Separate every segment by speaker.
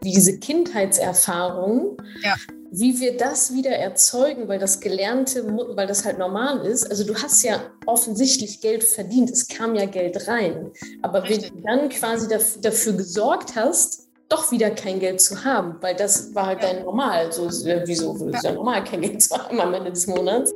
Speaker 1: wie diese Kindheitserfahrung, ja. wie wir das wieder erzeugen, weil das Gelernte, weil das halt normal ist. Also du hast ja offensichtlich Geld verdient, es kam ja Geld rein. Aber Richtig. wenn du dann quasi dafür gesorgt hast, doch wieder kein Geld zu haben, weil das war halt ja. dein Normal. So, wieso ist ja normal, kein Geld zu haben am Ende des Monats?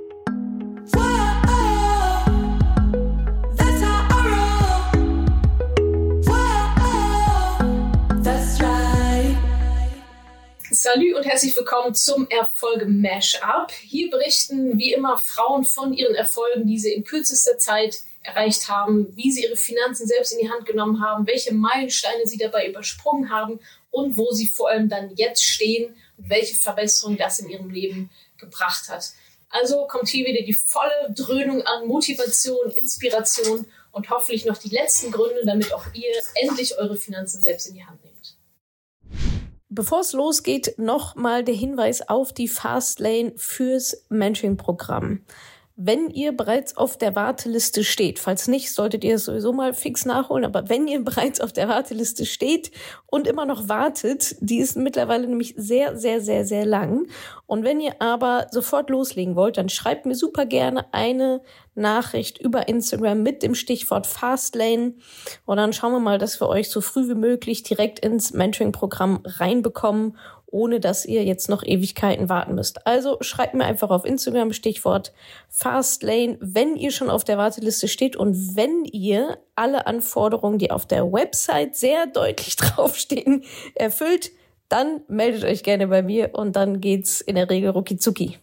Speaker 1: Salut und herzlich willkommen zum Erfolge Mashup. Hier berichten wie immer Frauen von ihren Erfolgen, die sie in kürzester Zeit erreicht haben, wie sie ihre Finanzen selbst in die Hand genommen haben, welche Meilensteine sie dabei übersprungen haben und wo sie vor allem dann jetzt stehen und welche Verbesserung das in ihrem Leben gebracht hat. Also kommt hier wieder die volle Dröhnung an Motivation, Inspiration und hoffentlich noch die letzten Gründe, damit auch ihr endlich eure Finanzen selbst in die Hand nehmt. Bevor es losgeht, nochmal der Hinweis auf die Fastlane fürs Mentoring-Programm. Wenn ihr bereits auf der Warteliste steht, falls nicht, solltet ihr es sowieso mal fix nachholen, aber wenn ihr bereits auf der Warteliste steht und immer noch wartet, die ist mittlerweile nämlich sehr, sehr, sehr, sehr lang. Und wenn ihr aber sofort loslegen wollt, dann schreibt mir super gerne eine Nachricht über Instagram mit dem Stichwort Fastlane. Und dann schauen wir mal, dass wir euch so früh wie möglich direkt ins Mentoring-Programm reinbekommen ohne dass ihr jetzt noch Ewigkeiten warten müsst. Also schreibt mir einfach auf Instagram Stichwort Fastlane, wenn ihr schon auf der Warteliste steht und wenn ihr alle Anforderungen, die auf der Website sehr deutlich draufstehen, erfüllt, dann meldet euch gerne bei mir und dann geht's in der Regel rucki zucki.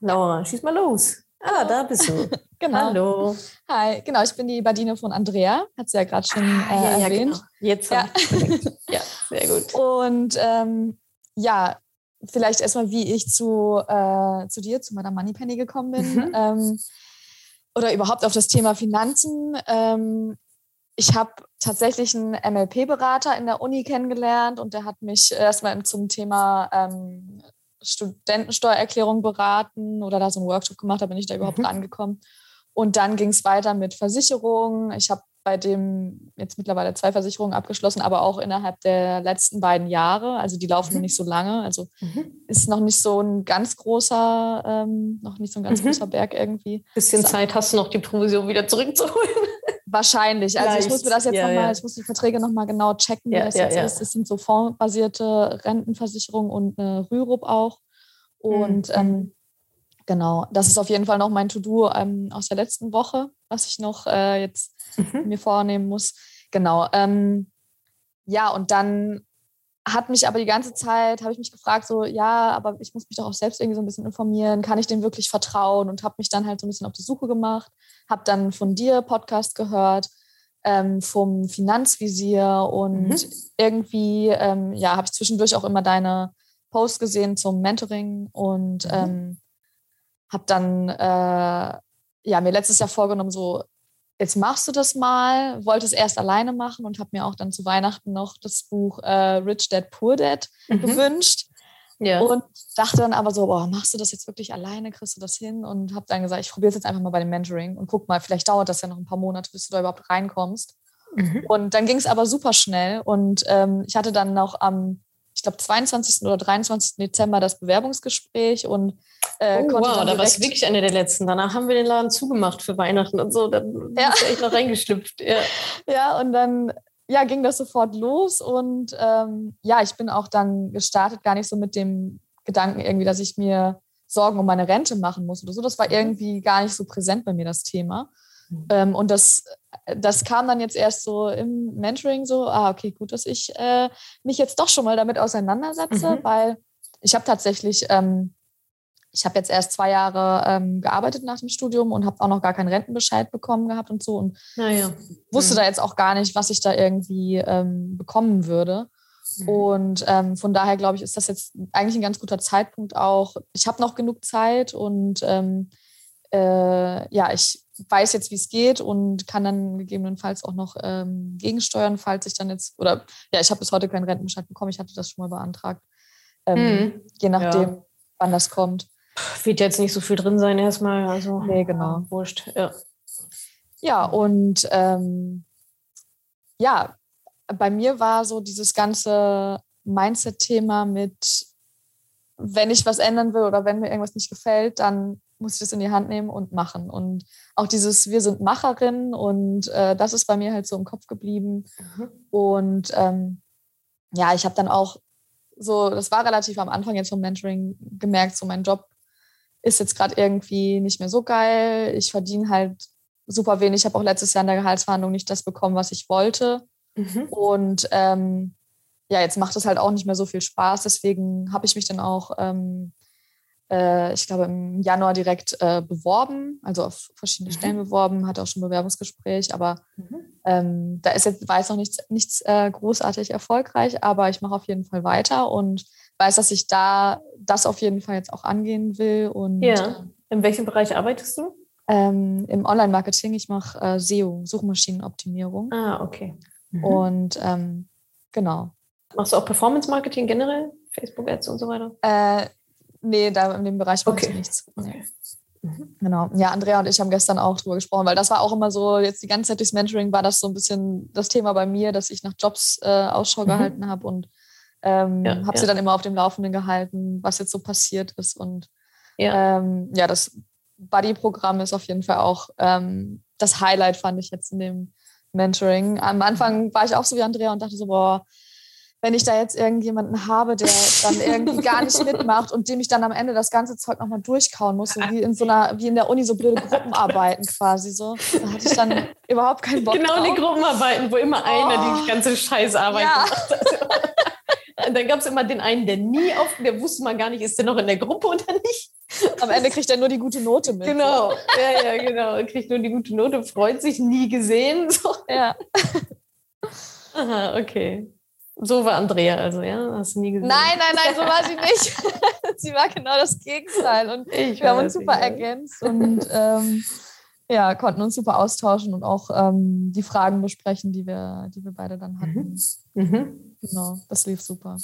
Speaker 1: Laura, schieß mal los. Ah, da bist du.
Speaker 2: genau. Hallo. Hi, genau, ich bin die Badine von Andrea, hat sie ja gerade schon äh, ja, erwähnt. Ja, genau.
Speaker 1: Jetzt. Ja. ja, sehr gut.
Speaker 2: Und ähm, ja, vielleicht erstmal, wie ich zu, äh, zu dir, zu meiner Moneypenny gekommen bin. Mhm. Ähm, oder überhaupt auf das Thema Finanzen. Ähm, ich habe tatsächlich einen MLP-Berater in der Uni kennengelernt und der hat mich erstmal zum Thema ähm, Studentensteuererklärung beraten oder da so einen Workshop gemacht, da bin ich da überhaupt mhm. rangekommen. Und dann ging es weiter mit Versicherungen. Ich habe bei dem jetzt mittlerweile zwei Versicherungen abgeschlossen, aber auch innerhalb der letzten beiden Jahre. Also die laufen mhm. noch nicht so lange. Also mhm. ist noch nicht so ein ganz großer, ähm, noch nicht so ein ganz mhm. großer Berg irgendwie.
Speaker 1: Bisschen so. Zeit hast du noch, die Provision wieder zurückzuholen.
Speaker 2: Wahrscheinlich. Also Leicht. ich muss mir das jetzt ja, nochmal, ja. ich muss die Verträge nochmal genau checken, wie ja, das jetzt ist. Es sind so fondsbasierte Rentenversicherungen und eine Rürup auch. Und mhm. ähm, genau, das ist auf jeden Fall noch mein To-Do ähm, aus der letzten Woche, was ich noch äh, jetzt mhm. mir vornehmen muss. Genau. Ähm, ja, und dann hat mich aber die ganze Zeit, habe ich mich gefragt, so, ja, aber ich muss mich doch auch selbst irgendwie so ein bisschen informieren, kann ich dem wirklich vertrauen und habe mich dann halt so ein bisschen auf die Suche gemacht, habe dann von dir Podcast gehört, ähm, vom Finanzvisier und mhm. irgendwie, ähm, ja, habe ich zwischendurch auch immer deine Posts gesehen zum Mentoring und mhm. ähm, habe dann, äh, ja, mir letztes Jahr vorgenommen, so jetzt machst du das mal, wollte es erst alleine machen und habe mir auch dann zu Weihnachten noch das Buch äh, Rich Dad Poor Dad mhm. gewünscht. Ja. Und dachte dann aber so, boah, machst du das jetzt wirklich alleine, kriegst du das hin? Und habe dann gesagt, ich probiere es jetzt einfach mal bei dem Mentoring und guck mal, vielleicht dauert das ja noch ein paar Monate, bis du da überhaupt reinkommst. Mhm. Und dann ging es aber super schnell und ähm, ich hatte dann noch am ich glaube, 22. oder 23. Dezember das Bewerbungsgespräch und
Speaker 1: äh, oh, konnte wow, da war es wirklich Ende der letzten. Danach haben wir den Laden zugemacht für Weihnachten und so. Dann ja. ist echt noch reingeschlüpft. Ja.
Speaker 2: ja, und dann ja, ging das sofort los und ähm, ja, ich bin auch dann gestartet, gar nicht so mit dem Gedanken irgendwie, dass ich mir Sorgen um meine Rente machen muss oder so. Das war mhm. irgendwie gar nicht so präsent bei mir, das Thema. Mhm. Ähm, und das, das kam dann jetzt erst so im Mentoring so, ah, okay, gut, dass ich äh, mich jetzt doch schon mal damit auseinandersetze, mhm. weil ich habe tatsächlich, ähm, ich habe jetzt erst zwei Jahre ähm, gearbeitet nach dem Studium und habe auch noch gar keinen Rentenbescheid bekommen gehabt und so und
Speaker 1: ja.
Speaker 2: wusste mhm. da jetzt auch gar nicht, was ich da irgendwie ähm, bekommen würde. Mhm. Und ähm, von daher glaube ich, ist das jetzt eigentlich ein ganz guter Zeitpunkt auch. Ich habe noch genug Zeit und ähm, äh, ja, ich weiß jetzt, wie es geht und kann dann gegebenenfalls auch noch ähm, gegensteuern, falls ich dann jetzt, oder ja, ich habe bis heute keinen Rentenbescheid bekommen, ich hatte das schon mal beantragt. Ähm, hm. Je nachdem, ja. wann das kommt.
Speaker 1: Wird jetzt nicht so viel drin sein erstmal. Also,
Speaker 2: nee, genau.
Speaker 1: Wurscht, ja.
Speaker 2: Ja, und ähm, ja, bei mir war so dieses ganze Mindset-Thema mit, wenn ich was ändern will oder wenn mir irgendwas nicht gefällt, dann muss ich das in die Hand nehmen und machen. Und auch dieses, wir sind Macherinnen und äh, das ist bei mir halt so im Kopf geblieben. Mhm. Und ähm, ja, ich habe dann auch so, das war relativ am Anfang jetzt vom Mentoring gemerkt, so mein Job ist jetzt gerade irgendwie nicht mehr so geil. Ich verdiene halt super wenig. Ich habe auch letztes Jahr in der Gehaltsverhandlung nicht das bekommen, was ich wollte. Mhm. Und ähm, ja, jetzt macht es halt auch nicht mehr so viel Spaß. Deswegen habe ich mich dann auch ähm, äh, ich glaube, im Januar direkt äh, beworben, also auf verschiedene mhm. Stellen beworben, hatte auch schon ein Bewerbungsgespräch, aber mhm. ähm, da ist jetzt, jetzt noch nichts, nichts äh, großartig erfolgreich, aber ich mache auf jeden Fall weiter und weiß, dass ich da das auf jeden Fall jetzt auch angehen will. Und,
Speaker 1: ja. In welchem Bereich arbeitest du?
Speaker 2: Ähm, Im Online-Marketing. Ich mache äh, SEO, Suchmaschinenoptimierung.
Speaker 1: Ah, okay.
Speaker 2: Mhm. Und ähm, genau.
Speaker 1: Machst du auch Performance-Marketing generell? Facebook-Ads und so weiter?
Speaker 2: Äh, Nee, da in dem Bereich okay. ich nichts. Okay. Mhm. Genau. Ja, Andrea und ich haben gestern auch drüber gesprochen, weil das war auch immer so, jetzt die ganze Zeit durchs Mentoring war das so ein bisschen das Thema bei mir, dass ich nach Jobs äh, Ausschau mhm. gehalten habe und ähm, ja, habe ja. sie dann immer auf dem Laufenden gehalten, was jetzt so passiert ist. Und ja, ähm, ja das Buddy-Programm ist auf jeden Fall auch ähm, das Highlight, fand ich jetzt in dem Mentoring. Am Anfang war ich auch so wie Andrea und dachte so, boah, wenn ich da jetzt irgendjemanden habe, der dann irgendwie gar nicht mitmacht und dem ich dann am Ende das ganze Zeug nochmal durchkauen muss, so wie in so einer, wie in der Uni so blöde Gruppenarbeiten quasi so. Da hatte ich dann überhaupt keinen Bock
Speaker 1: Genau
Speaker 2: drauf.
Speaker 1: die Gruppenarbeiten, wo immer oh. einer die ganze Scheißarbeit ja. macht. Und dann gab es immer den einen, der nie auf, der wusste man gar nicht, ist der noch in der Gruppe oder nicht.
Speaker 2: Am Ende kriegt er nur die gute Note mit.
Speaker 1: Genau, ja, ja, genau. Er kriegt nur die gute Note, freut sich, nie gesehen. So.
Speaker 2: Ja.
Speaker 1: Aha, okay. So war Andrea also, ja? Hast du nie gesehen?
Speaker 2: Nein, nein, nein, so war sie nicht. sie war genau das Gegenteil. Und ich wir haben uns super ergänzt und ähm, ja, konnten uns super austauschen und auch ähm, die Fragen besprechen, die wir, die wir beide dann hatten. Mhm. Mhm. Genau, das lief super.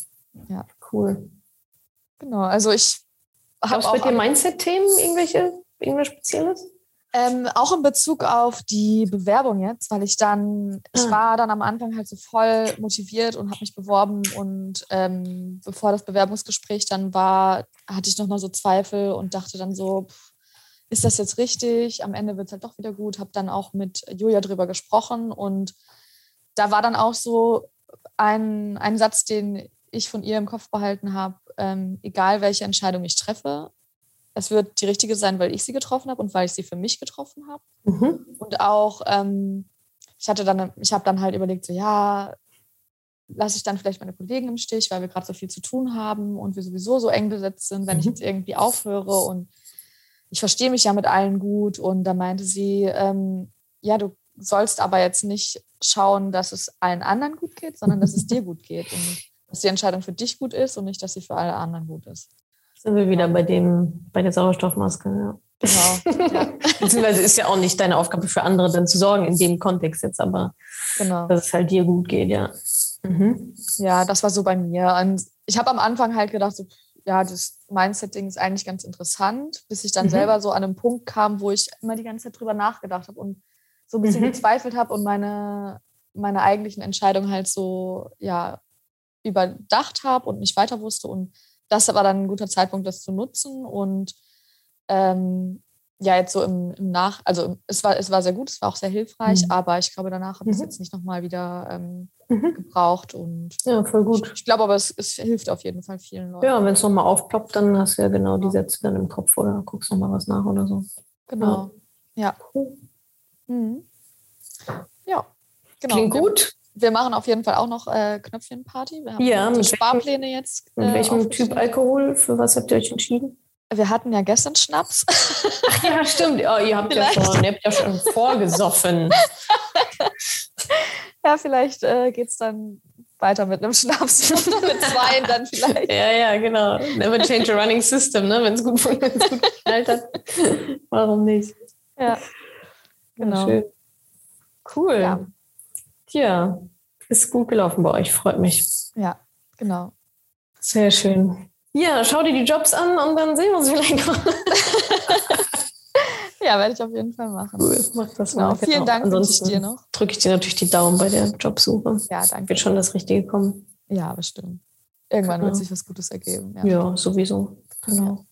Speaker 2: Ja.
Speaker 1: Cool.
Speaker 2: Genau, also ich
Speaker 1: habe auch. bei dir Mindset-Themen irgendwelche, irgendwas Spezielles?
Speaker 2: Ähm, auch in Bezug auf die Bewerbung jetzt, weil ich dann, ich ah. war dann am Anfang halt so voll motiviert und habe mich beworben und ähm, bevor das Bewerbungsgespräch dann war, hatte ich nochmal so Zweifel und dachte dann so, pff, ist das jetzt richtig? Am Ende wird es halt doch wieder gut. Habe dann auch mit Julia drüber gesprochen und da war dann auch so ein, ein Satz, den ich von ihr im Kopf behalten habe, ähm, egal welche Entscheidung ich treffe, es wird die richtige sein, weil ich sie getroffen habe und weil ich sie für mich getroffen habe. Mhm. Und auch, ähm, ich hatte dann, ich habe dann halt überlegt, so ja, lasse ich dann vielleicht meine Kollegen im Stich, weil wir gerade so viel zu tun haben und wir sowieso so eng besetzt sind, wenn mhm. ich jetzt irgendwie aufhöre und ich verstehe mich ja mit allen gut. Und da meinte sie, ähm, ja, du sollst aber jetzt nicht schauen, dass es allen anderen gut geht, sondern dass es dir gut geht und dass die Entscheidung für dich gut ist und nicht, dass sie für alle anderen gut ist.
Speaker 1: Sind wir wieder bei dem, bei der Sauerstoffmaske, ja. Genau. Ja. Beziehungsweise ist ja auch nicht deine Aufgabe für andere dann zu sorgen in dem Kontext jetzt, aber genau. dass es halt dir gut geht, ja.
Speaker 2: Mhm. Ja, das war so bei mir. Und ich habe am Anfang halt gedacht, so, ja, das Mindset-Ding ist eigentlich ganz interessant, bis ich dann mhm. selber so an einem Punkt kam, wo ich immer die ganze Zeit drüber nachgedacht habe und so ein bisschen mhm. gezweifelt habe und meine, meine eigentlichen Entscheidungen halt so, ja, überdacht habe und nicht weiter wusste und das war dann ein guter Zeitpunkt, das zu nutzen. Und ähm, ja, jetzt so im, im, Nach, also es war, es war sehr gut, es war auch sehr hilfreich, mhm. aber ich glaube, danach habe ich es mhm. jetzt nicht nochmal wieder ähm, mhm. gebraucht. Und
Speaker 1: ja, voll gut.
Speaker 2: Ich, ich glaube aber, es, es, hilft auf jeden Fall vielen Leuten.
Speaker 1: Ja, wenn es nochmal aufploppt, dann hast du ja genau die Sätze dann im Kopf oder guckst nochmal was nach oder so.
Speaker 2: Genau. Ja. ja. Cool. Mhm. Ja.
Speaker 1: Genau. Klingt gut
Speaker 2: wir machen auf jeden Fall auch noch äh, Knöpfchenparty. Wir haben
Speaker 1: ja,
Speaker 2: Sparpläne jetzt.
Speaker 1: Äh, mit welchem Typ Alkohol? Für was habt ihr euch entschieden?
Speaker 2: Wir hatten ja gestern Schnaps.
Speaker 1: Ach ja, stimmt. Oh, ihr, habt ja schon, ihr habt ja schon vorgesoffen.
Speaker 2: ja, vielleicht äh, geht es dann weiter mit einem Schnaps. mit zwei dann vielleicht.
Speaker 1: Ja, ja, genau. Never change a running system, ne? wenn es gut, gut geknallt hat. Warum nicht?
Speaker 2: Ja, genau. Ja,
Speaker 1: cool. Ja. Ja, ist gut gelaufen bei euch, freut mich.
Speaker 2: Ja, genau.
Speaker 1: Sehr schön. Ja, schau dir die Jobs an und dann sehen wir uns vielleicht noch.
Speaker 2: Ja, werde ich auf jeden Fall machen.
Speaker 1: Cool, mach das genau. mal.
Speaker 2: Vielen genau. Dank
Speaker 1: Ansonsten dir noch. Drücke ich dir natürlich die Daumen bei der Jobsuche.
Speaker 2: Ja, danke.
Speaker 1: Wird schon das Richtige kommen.
Speaker 2: Ja, bestimmt. Irgendwann ja. wird sich was Gutes ergeben.
Speaker 1: Ja, ja sowieso. Genau.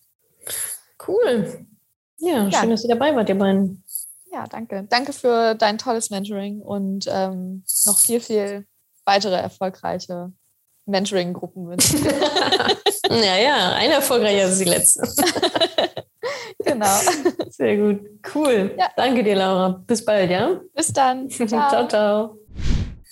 Speaker 1: Cool. Ja, ja, schön, dass ihr dabei wart, ihr beiden.
Speaker 2: Ja, danke. Danke für dein tolles Mentoring und ähm, noch viel, viel weitere erfolgreiche Mentoring-Gruppen wünschen.
Speaker 1: ja, ja, eine erfolgreicher als die letzte.
Speaker 2: genau.
Speaker 1: Sehr gut. Cool. Ja. Danke dir, Laura. Bis bald, ja?
Speaker 2: Bis dann.
Speaker 1: Ciao, ciao. ciao.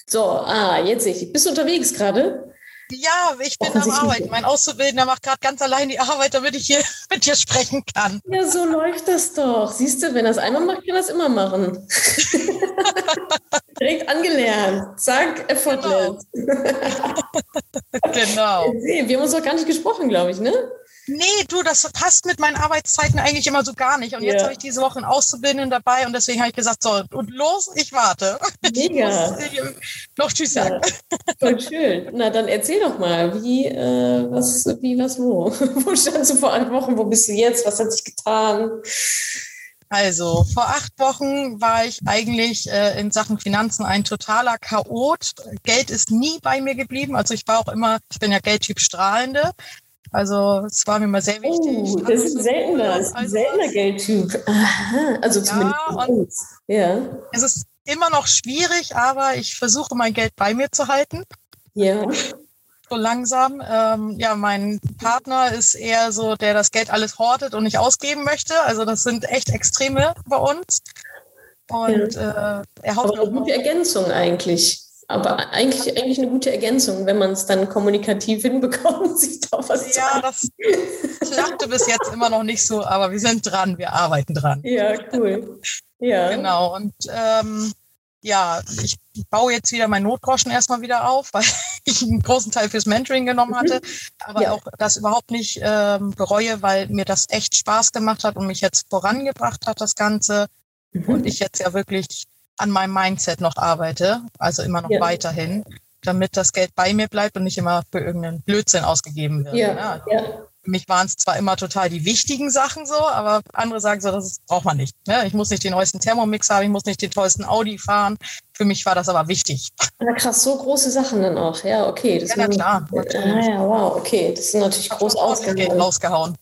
Speaker 1: So, ah, jetzt ich. Bist du unterwegs gerade?
Speaker 3: Ja, ich bin am Arbeiten. Mein Auszubildender macht gerade ganz allein die Arbeit, damit ich hier mit dir sprechen kann.
Speaker 1: Ja, so läuft das doch. Siehst du, wenn er es einmal macht, kann er es immer machen. Direkt angelernt. Zack, erfolglos.
Speaker 3: Genau. genau.
Speaker 1: Wir haben uns doch gar nicht gesprochen, glaube ich, ne?
Speaker 3: Nee, du, das passt mit meinen Arbeitszeiten eigentlich immer so gar nicht. Und jetzt habe ich diese Woche einen Auszubildenden dabei und deswegen habe ich gesagt, so, und los, ich warte.
Speaker 1: Mega.
Speaker 3: Ich noch Tschüss sagen.
Speaker 1: Ja, voll schön. Na, dann erzähl doch mal, wie, äh, was, wie, was, wo? wo standst du vor acht Wochen? Wo bist du jetzt? Was hat sich getan?
Speaker 3: Also, vor acht Wochen war ich eigentlich äh, in Sachen Finanzen ein totaler Chaot. Geld ist nie bei mir geblieben. Also ich war auch immer, ich bin ja Geldtyp Strahlende. Also es war mir mal sehr wichtig.
Speaker 1: Oh, das ist ein seltener, ist ein seltener Geldtyp. Aha, also zumindest
Speaker 3: ja, und ja. Es ist immer noch schwierig, aber ich versuche mein Geld bei mir zu halten.
Speaker 1: Ja.
Speaker 3: So langsam. Ähm, ja, mein Partner ist eher so, der das Geld alles hortet und nicht ausgeben möchte. Also das sind echt Extreme bei uns. Und ja. äh, er hofft.
Speaker 1: Aber eine gute Ergänzung eigentlich aber eigentlich, eigentlich eine gute Ergänzung, wenn man es dann kommunikativ hinbekommt, sich da was
Speaker 3: Ja, das klappte bis jetzt immer noch nicht so, aber wir sind dran, wir arbeiten dran.
Speaker 1: Ja, cool. Ja.
Speaker 3: Genau. Und ähm, ja, ich baue jetzt wieder meinen Notgroschen erstmal wieder auf, weil ich einen großen Teil fürs Mentoring genommen hatte, mhm. aber ja. auch das überhaupt nicht ähm, bereue, weil mir das echt Spaß gemacht hat und mich jetzt vorangebracht hat, das Ganze. Mhm. Und ich jetzt ja wirklich an meinem Mindset noch arbeite, also immer noch ja. weiterhin, damit das Geld bei mir bleibt und nicht immer für irgendeinen Blödsinn ausgegeben wird.
Speaker 1: Ja. Ne?
Speaker 3: ja. Für mich waren es zwar immer total die wichtigen Sachen so, aber andere sagen so, das braucht man nicht. Ne? Ich muss nicht den neuesten Thermomix haben, ich muss nicht den tollsten Audi fahren. Für mich war das aber wichtig.
Speaker 1: Ja, krass, so große Sachen dann auch. Ja, okay.
Speaker 3: Das ja, klar.
Speaker 1: Ah, ja, wow, okay. Das sind natürlich groß
Speaker 3: ausgehauen. rausgehauen.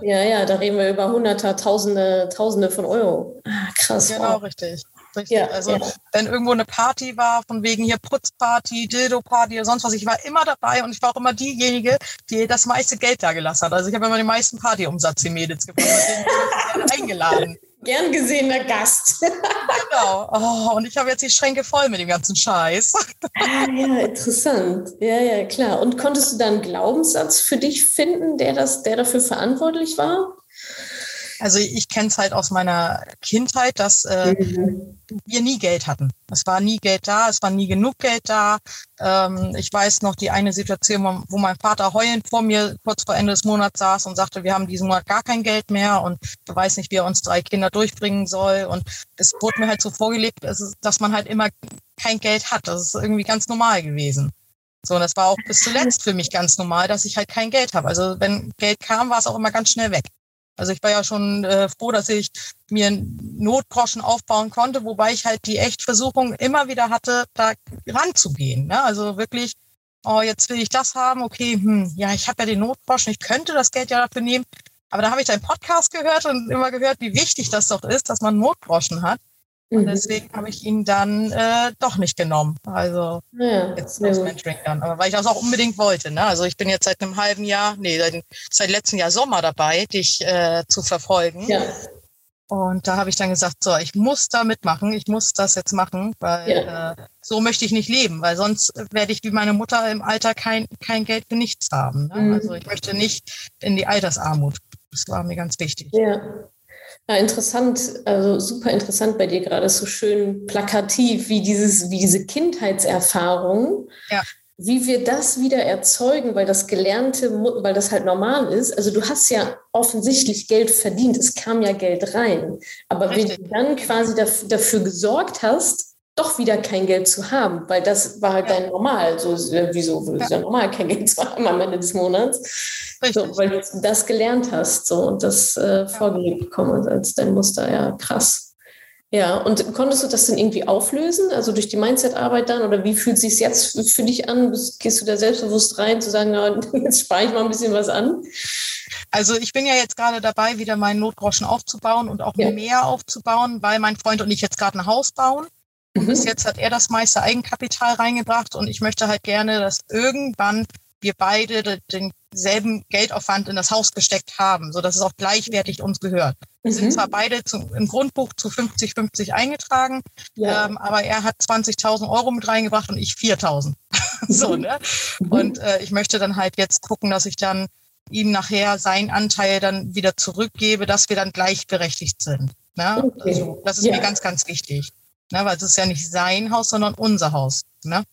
Speaker 1: Ja, ja, da reden wir über Hunderte, Tausende, Tausende von Euro. Ah, krass.
Speaker 3: Genau, wow. richtig richtig. Ja, also ja. wenn irgendwo eine Party war, von wegen hier Putzparty, Dildo-Party oder sonst was, ich war immer dabei und ich war auch immer diejenige, die das meiste Geld da gelassen hat. Also ich habe immer den meisten Partyumsatz die Mädels gebracht, eingeladen.
Speaker 1: Gern gesehener Gast.
Speaker 3: genau. Oh, und ich habe jetzt die Schränke voll mit dem ganzen Scheiß.
Speaker 1: ah, ja, interessant. Ja, ja, klar. Und konntest du da einen Glaubenssatz für dich finden, der, das, der dafür verantwortlich war?
Speaker 3: Also ich kenne es halt aus meiner Kindheit, dass äh, mhm. wir nie Geld hatten. Es war nie Geld da, es war nie genug Geld da. Ähm, ich weiß noch die eine Situation, wo, mein Vater heulend vor mir kurz vor Ende des Monats saß und sagte, wir haben diesen Monat gar kein Geld mehr und er weiß nicht, wie er uns drei Kinder durchbringen soll. Und es wurde mir halt so vorgelegt, dass man halt immer kein Geld hat. Das ist irgendwie ganz normal gewesen. So, und das war auch bis zuletzt für mich ganz normal, dass ich halt kein Geld habe. Also wenn Geld kam, war es auch immer ganz schnell weg. Also ich war ja schon äh, froh, dass ich mir einen Notgroschen aufbauen konnte, wobei ich halt die echt Versuchung immer wieder hatte, da ranzugehen. Ne? Also wirklich, oh, jetzt will ich das haben, okay, hm, ja, ich habe ja den Notgroschen, ich könnte das Geld ja dafür nehmen. Aber da habe ich deinen Podcast gehört und immer gehört, wie wichtig das doch ist, dass man Notgroschen hat. Und mhm. deswegen habe ich ihn dann äh, doch nicht genommen. Also ja, jetzt das Mentoring dann. Aber weil ich das auch unbedingt wollte. Ne? Also ich bin jetzt seit einem halben Jahr, nee, seit, seit letztem Jahr Sommer dabei, dich äh, zu verfolgen.
Speaker 1: Ja.
Speaker 3: Und da habe ich dann gesagt, so, ich muss da mitmachen, ich muss das jetzt machen, weil ja. äh, so möchte ich nicht leben, weil sonst werde ich wie meine Mutter im Alter kein, kein Geld für nichts haben. Ne? Mhm. Also ich möchte nicht in die Altersarmut. Das war mir ganz wichtig.
Speaker 1: Ja. Ja, interessant, also super interessant bei dir gerade, so schön plakativ, wie dieses, wie diese Kindheitserfahrung,
Speaker 3: ja.
Speaker 1: wie wir das wieder erzeugen, weil das Gelernte, weil das halt normal ist. Also du hast ja offensichtlich Geld verdient, es kam ja Geld rein, aber Richtig. wie du dann quasi dafür gesorgt hast, doch wieder kein Geld zu haben, weil das war halt ja. dein Normal. So, wieso ist ja normal, kein Geld zu haben am Ende des Monats? So, weil du das gelernt hast so, und das äh, vorgelegt bekommen als dein Muster. Ja, krass. Ja, und konntest du das denn irgendwie auflösen, also durch die Mindset-Arbeit dann? Oder wie fühlt es sich jetzt für dich an? Gehst du da selbstbewusst rein, zu sagen, na, jetzt spare ich mal ein bisschen was an?
Speaker 3: Also ich bin ja jetzt gerade dabei, wieder meinen Notgroschen aufzubauen und auch ja. mehr aufzubauen, weil mein Freund und ich jetzt gerade ein Haus bauen. Und mhm. bis jetzt hat er das meiste Eigenkapital reingebracht und ich möchte halt gerne, dass irgendwann wir beide denselben Geldaufwand in das Haus gesteckt haben, so dass es auch gleichwertig uns gehört. Wir mhm. sind zwar beide zu, im Grundbuch zu 50-50 eingetragen, ja. ähm, aber er hat 20.000 Euro mit reingebracht und ich 4.000. so, ne? Mhm. Und äh, ich möchte dann halt jetzt gucken, dass ich dann ihm nachher seinen Anteil dann wieder zurückgebe, dass wir dann gleichberechtigt sind. Ne? Okay. Also, das ist ja. mir ganz, ganz wichtig. Ne? Weil es ist ja nicht sein Haus, sondern unser Haus. Ne?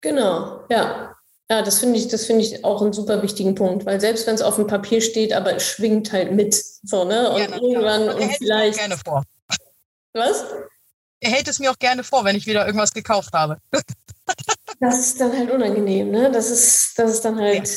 Speaker 1: Genau, ja. Ja, das finde ich, das finde ich auch einen super wichtigen Punkt, weil selbst wenn es auf dem Papier steht, aber es schwingt halt mit. So, ne? Und ja, irgendwann und, vielleicht.
Speaker 3: gerne vor.
Speaker 1: Was?
Speaker 3: Er hält es mir auch gerne vor, wenn ich wieder irgendwas gekauft habe.
Speaker 1: Das ist dann halt unangenehm, ne? Das ist, das ist dann halt,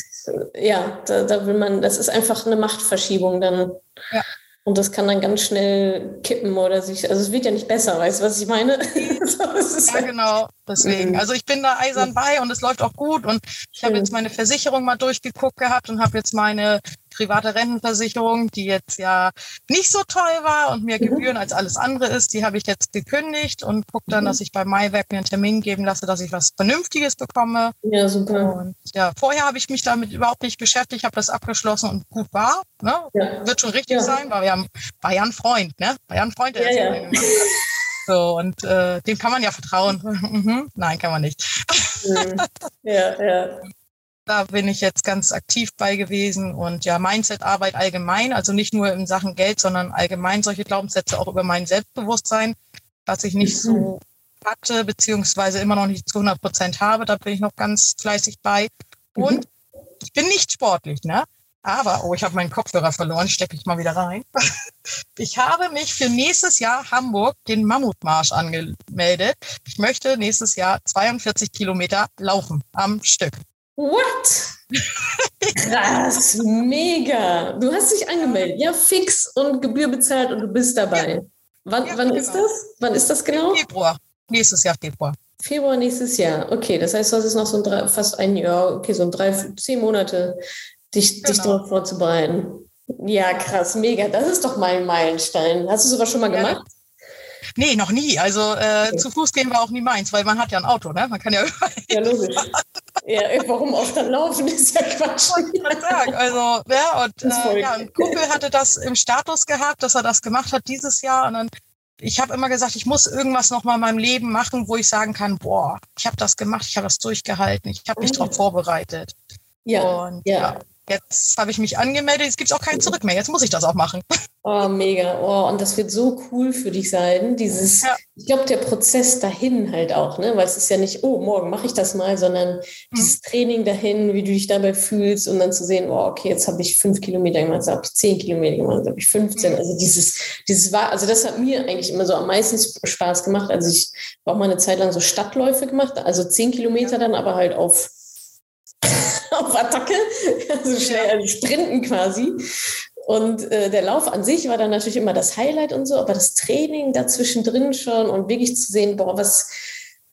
Speaker 1: ja, ja da, da, will man, das ist einfach eine Machtverschiebung dann. Ja. Und das kann dann ganz schnell kippen oder sich, also es wird ja nicht besser, weißt du, was ich meine?
Speaker 3: ja, genau, deswegen. Mhm. Also ich bin da eisern bei und es läuft auch gut und ich habe jetzt meine Versicherung mal durchgeguckt gehabt und habe jetzt meine private Rentenversicherung, die jetzt ja nicht so toll war und mehr mhm. Gebühren als alles andere ist, die habe ich jetzt gekündigt und gucke dann, mhm. dass ich bei Maiwerk mir einen Termin geben lasse, dass ich was Vernünftiges bekomme.
Speaker 1: Ja, super.
Speaker 3: Und ja, vorher habe ich mich damit überhaupt nicht beschäftigt, habe das abgeschlossen und gut war. Ne? Ja. Wird schon richtig ja. sein, weil wir haben, ein Freund, ne? Ein Freund, der ja, ja. So, und äh, dem kann man ja vertrauen. Mhm. Nein, kann man nicht.
Speaker 1: Ja, ja.
Speaker 3: Da bin ich jetzt ganz aktiv bei gewesen und ja, Mindset-Arbeit allgemein, also nicht nur in Sachen Geld, sondern allgemein solche Glaubenssätze auch über mein Selbstbewusstsein, was ich nicht so mhm. hatte, beziehungsweise immer noch nicht zu 100 Prozent habe. Da bin ich noch ganz fleißig bei. Mhm. Und ich bin nicht sportlich, ne? Aber, oh, ich habe meinen Kopfhörer verloren, stecke ich mal wieder rein. Ich habe mich für nächstes Jahr Hamburg den Mammutmarsch angemeldet. Ich möchte nächstes Jahr 42 Kilometer laufen am Stück.
Speaker 1: What? Krass, mega. Du hast dich angemeldet, ja, fix und Gebühr bezahlt und du bist dabei. Ja. Wann, ja, wann genau. ist das? Wann ist das genau?
Speaker 3: Februar. Nächstes Jahr Februar.
Speaker 1: Februar nächstes Jahr. Okay, das heißt, du hast jetzt noch so ein drei, fast ein Jahr, okay, so ein drei, zehn Monate, dich, genau. dich darauf vorzubereiten. Ja, krass, mega. Das ist doch mein Meilenstein. Hast du sowas schon mal ja, gemacht?
Speaker 3: Nee, noch nie. Also äh, okay. zu Fuß gehen war auch nie meins, weil man hat ja ein Auto, ne? Man kann ja
Speaker 1: Ja, logisch. ja, warum auch dann laufen, ist ja Quatsch.
Speaker 3: Ich sagen. Also, ja, und äh, ja, ein Kumpel hatte das im Status gehabt, dass er das gemacht hat dieses Jahr. Und dann, ich habe immer gesagt, ich muss irgendwas noch mal in meinem Leben machen, wo ich sagen kann, boah, ich habe das gemacht, ich habe das durchgehalten, ich habe mich mhm. darauf vorbereitet.
Speaker 1: Ja, und, ja. ja.
Speaker 3: Jetzt habe ich mich angemeldet, jetzt gibt es auch kein Zurück mehr. Jetzt muss ich das auch machen.
Speaker 1: Oh, mega. Oh, und das wird so cool für dich sein. Dieses, ja. ich glaube, der Prozess dahin halt auch, ne? Weil es ist ja nicht, oh, morgen mache ich das mal, sondern mhm. dieses Training dahin, wie du dich dabei fühlst und dann zu sehen, oh, okay, jetzt habe ich fünf Kilometer gemacht, jetzt habe ich zehn Kilometer gemacht, jetzt habe ich 15. Mhm. Also dieses, dieses war, also das hat mir eigentlich immer so am meisten Spaß gemacht. Also ich habe auch mal eine Zeit lang so Stadtläufe gemacht, also zehn Kilometer ja. dann aber halt auf auf Attacke, also schnell also sprinten quasi. Und äh, der Lauf an sich war dann natürlich immer das Highlight und so, aber das Training dazwischen drin schon und wirklich zu sehen, boah, was,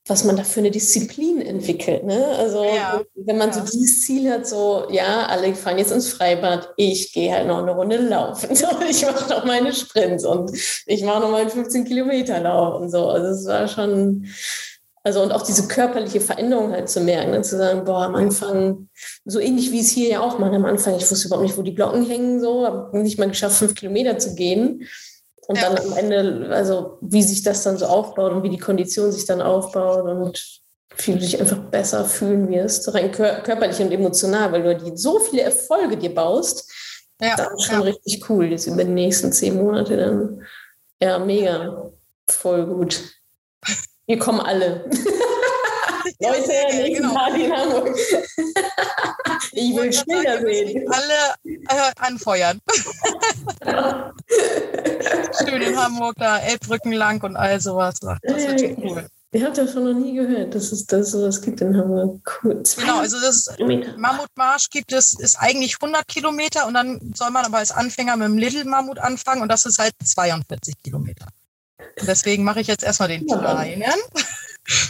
Speaker 1: was man da für eine Disziplin entwickelt. Ne? Also ja, wenn man ja. so dieses Ziel hat, so, ja, alle fahren jetzt ins Freibad, ich gehe halt noch eine Runde laufen. So, ich mache noch meine Sprints und ich mache noch meinen 15 Kilometer Lauf und so. Also es war schon, also und auch diese körperliche Veränderung halt zu merken, ne? zu sagen, boah, am Anfang, so ähnlich wie es hier ja auch mal am Anfang, ich wusste überhaupt nicht, wo die Glocken hängen, so, habe nicht mal geschafft, fünf Kilometer zu gehen. Und ja. dann am Ende, also wie sich das dann so aufbaut und wie die Kondition sich dann aufbaut und wie du dich einfach besser fühlen wirst, rein körperlich und emotional, weil du die, so viele Erfolge dir baust, ja. das ist schon ja. richtig cool, jetzt über die nächsten zehn Monate dann. Ja, mega. Voll gut. Wir kommen alle. Leute, nächsten genau. Party in Hamburg. ich will Schilder sehen.
Speaker 3: Alle äh, anfeuern. Schön in Hamburg, da Elbbrücken lang und all sowas. Das wird schon cool.
Speaker 1: Ich habe das schon noch nie gehört, dass es das sowas gibt in Hamburg.
Speaker 3: Cool. Genau, also das Mammutmarsch gibt es, ist eigentlich 100 Kilometer und dann soll man aber als Anfänger mit dem Little Mammut anfangen und das ist halt 42 Kilometer. Deswegen mache ich jetzt erstmal den kleinen.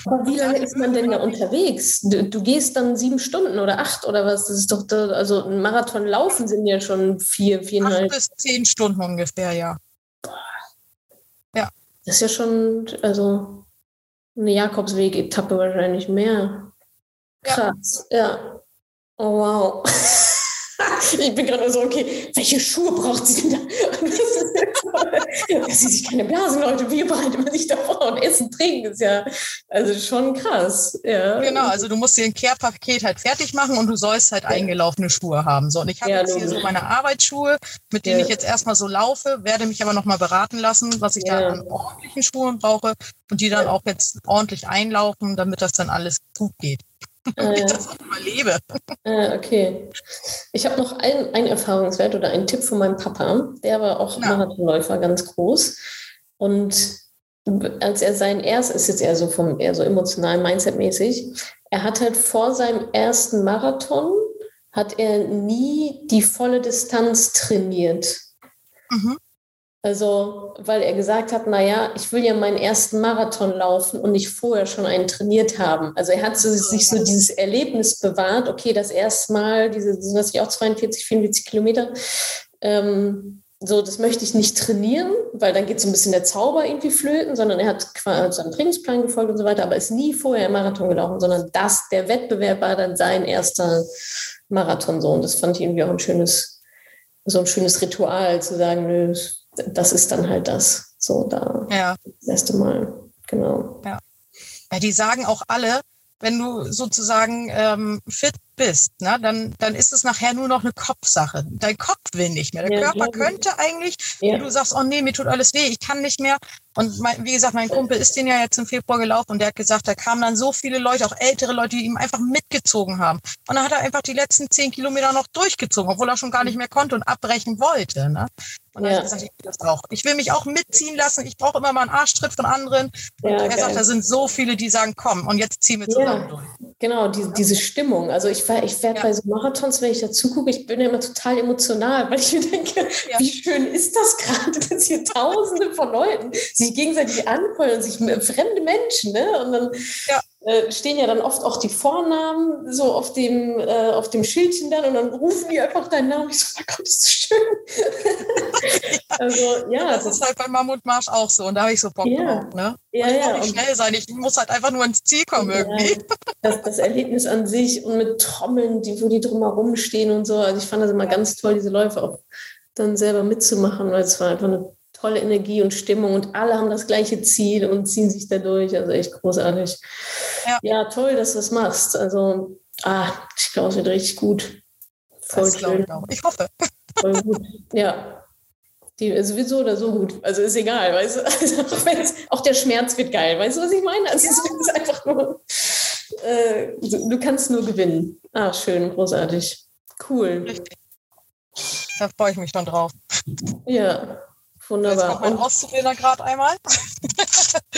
Speaker 1: Aber wie lange ist man denn da unterwegs? Du, du, gehst dann sieben Stunden oder acht oder was? Das ist doch, da, also ein Marathon laufen sind ja schon vier, viereinhalb.
Speaker 3: Acht bis zehn Stunden ungefähr, ja.
Speaker 1: Ja. Das ist ja schon, also eine Jakobsweg-Etappe wahrscheinlich mehr. Krass, ja. ja. Oh wow. Ich bin gerade so, okay, welche Schuhe braucht sie denn da? Dass sie sich keine Blasen, Leute, wie bereitet man sich da vor? Und Essen, Trinken ist ja also schon krass. Ja.
Speaker 3: Genau, also du musst dir ein Care-Paket halt fertig machen und du sollst halt eingelaufene Schuhe haben. So, und ich habe ja, jetzt hier so meine Arbeitsschuhe, mit denen ja. ich jetzt erstmal so laufe, werde mich aber nochmal beraten lassen, was ich ja. da an ordentlichen Schuhen brauche und die dann auch jetzt ordentlich einlaufen, damit das dann alles gut geht. Damit ich das auch überlebe.
Speaker 1: Äh, okay. Ich habe noch einen, einen Erfahrungswert oder einen Tipp von meinem Papa. Der war auch ja. Marathonläufer, ganz groß. Und als er sein erstes, ist jetzt eher so vom eher so emotional, mindsetmäßig, er hat halt vor seinem ersten Marathon, hat er nie die volle Distanz trainiert. Mhm. Also, weil er gesagt hat, naja, ich will ja meinen ersten Marathon laufen und nicht vorher schon einen trainiert haben. Also er hat so, sich so dieses Erlebnis bewahrt, okay, das erste Mal, diese, sind das auch 42, 44 Kilometer, ähm, so, das möchte ich nicht trainieren, weil dann geht so ein bisschen der Zauber irgendwie flöten, sondern er hat quasi seinen Trainingsplan gefolgt und so weiter, aber ist nie vorher im Marathon gelaufen, sondern das, der Wettbewerb war dann sein erster Marathon so. Und das fand ich irgendwie auch ein schönes, so ein schönes Ritual, zu sagen, nö, das ist dann halt das. So, da ja. das erste Mal. Genau.
Speaker 3: Ja. ja, die sagen auch alle, wenn du sozusagen ähm, fit bist, ne, dann, dann ist es nachher nur noch eine Kopfsache. Dein Kopf will nicht mehr. Der ja, Körper könnte eigentlich, wenn du sagst, oh nee, mir tut alles weh, ich kann nicht mehr. Und mein, wie gesagt, mein Kumpel ist den ja jetzt im Februar gelaufen und der hat gesagt, da kamen dann so viele Leute, auch ältere Leute, die ihm einfach mitgezogen haben. Und dann hat er einfach die letzten zehn Kilometer noch durchgezogen, obwohl er schon gar nicht mehr konnte und abbrechen wollte. Ne? Und dann ja. habe ich gesagt, ich will das auch. Ich will mich auch mitziehen lassen. Ich brauche immer mal einen Arschtritt von anderen. Und ja, er geil. sagt, da sind so viele, die sagen, komm, und jetzt ziehen wir zusammen ja, durch.
Speaker 1: Genau, die, diese Stimmung. Also ich, ich werde bei so Marathons, wenn ich da zugucke, ich bin ja immer total emotional, weil ich mir denke, wie schön ist das gerade, dass hier Tausende von Leuten sich gegenseitig anfeuern, sich fremde Menschen, ne? Und dann äh, stehen ja dann oft auch die Vornamen so auf dem, äh, auf dem Schildchen dann und dann rufen die einfach deinen Namen. Ich so, mein Gott, ist das schön.
Speaker 3: also, ja. Das, das, ist halt beim Mammutmarsch auch so und da habe ich so Bock ja. drauf. Ne? Ja, ich ja. nicht schnell sein, ich muss halt einfach nur ins Ziel kommen ja. irgendwie.
Speaker 1: Das, das Erlebnis an sich und mit Trommeln, die, wo die drumherum stehen und so. Also ich fand das immer ganz toll, diese Läufe auch dann selber mitzumachen, weil es war einfach eine tolle Energie und Stimmung und alle haben das gleiche Ziel und ziehen sich dadurch. Also echt großartig. Ja, ja toll, dass du das machst. Also, ah, ich glaube, es wird richtig gut.
Speaker 3: Voll das schön. Ich, auch. ich hoffe.
Speaker 1: Voll gut. Ja. Die ist sowieso oder so gut. Also ist egal, weißt du? Also auch, auch, der Schmerz wird geil, weißt du, was ich meine? Also ja. es ist einfach nur, äh, du, du, kannst nur gewinnen. Ah, schön, großartig. Cool. Richtig.
Speaker 3: Da freue ich mich schon drauf.
Speaker 1: Ja. Wunderbar. Jetzt
Speaker 3: kommt mein Auszubildender gerade einmal.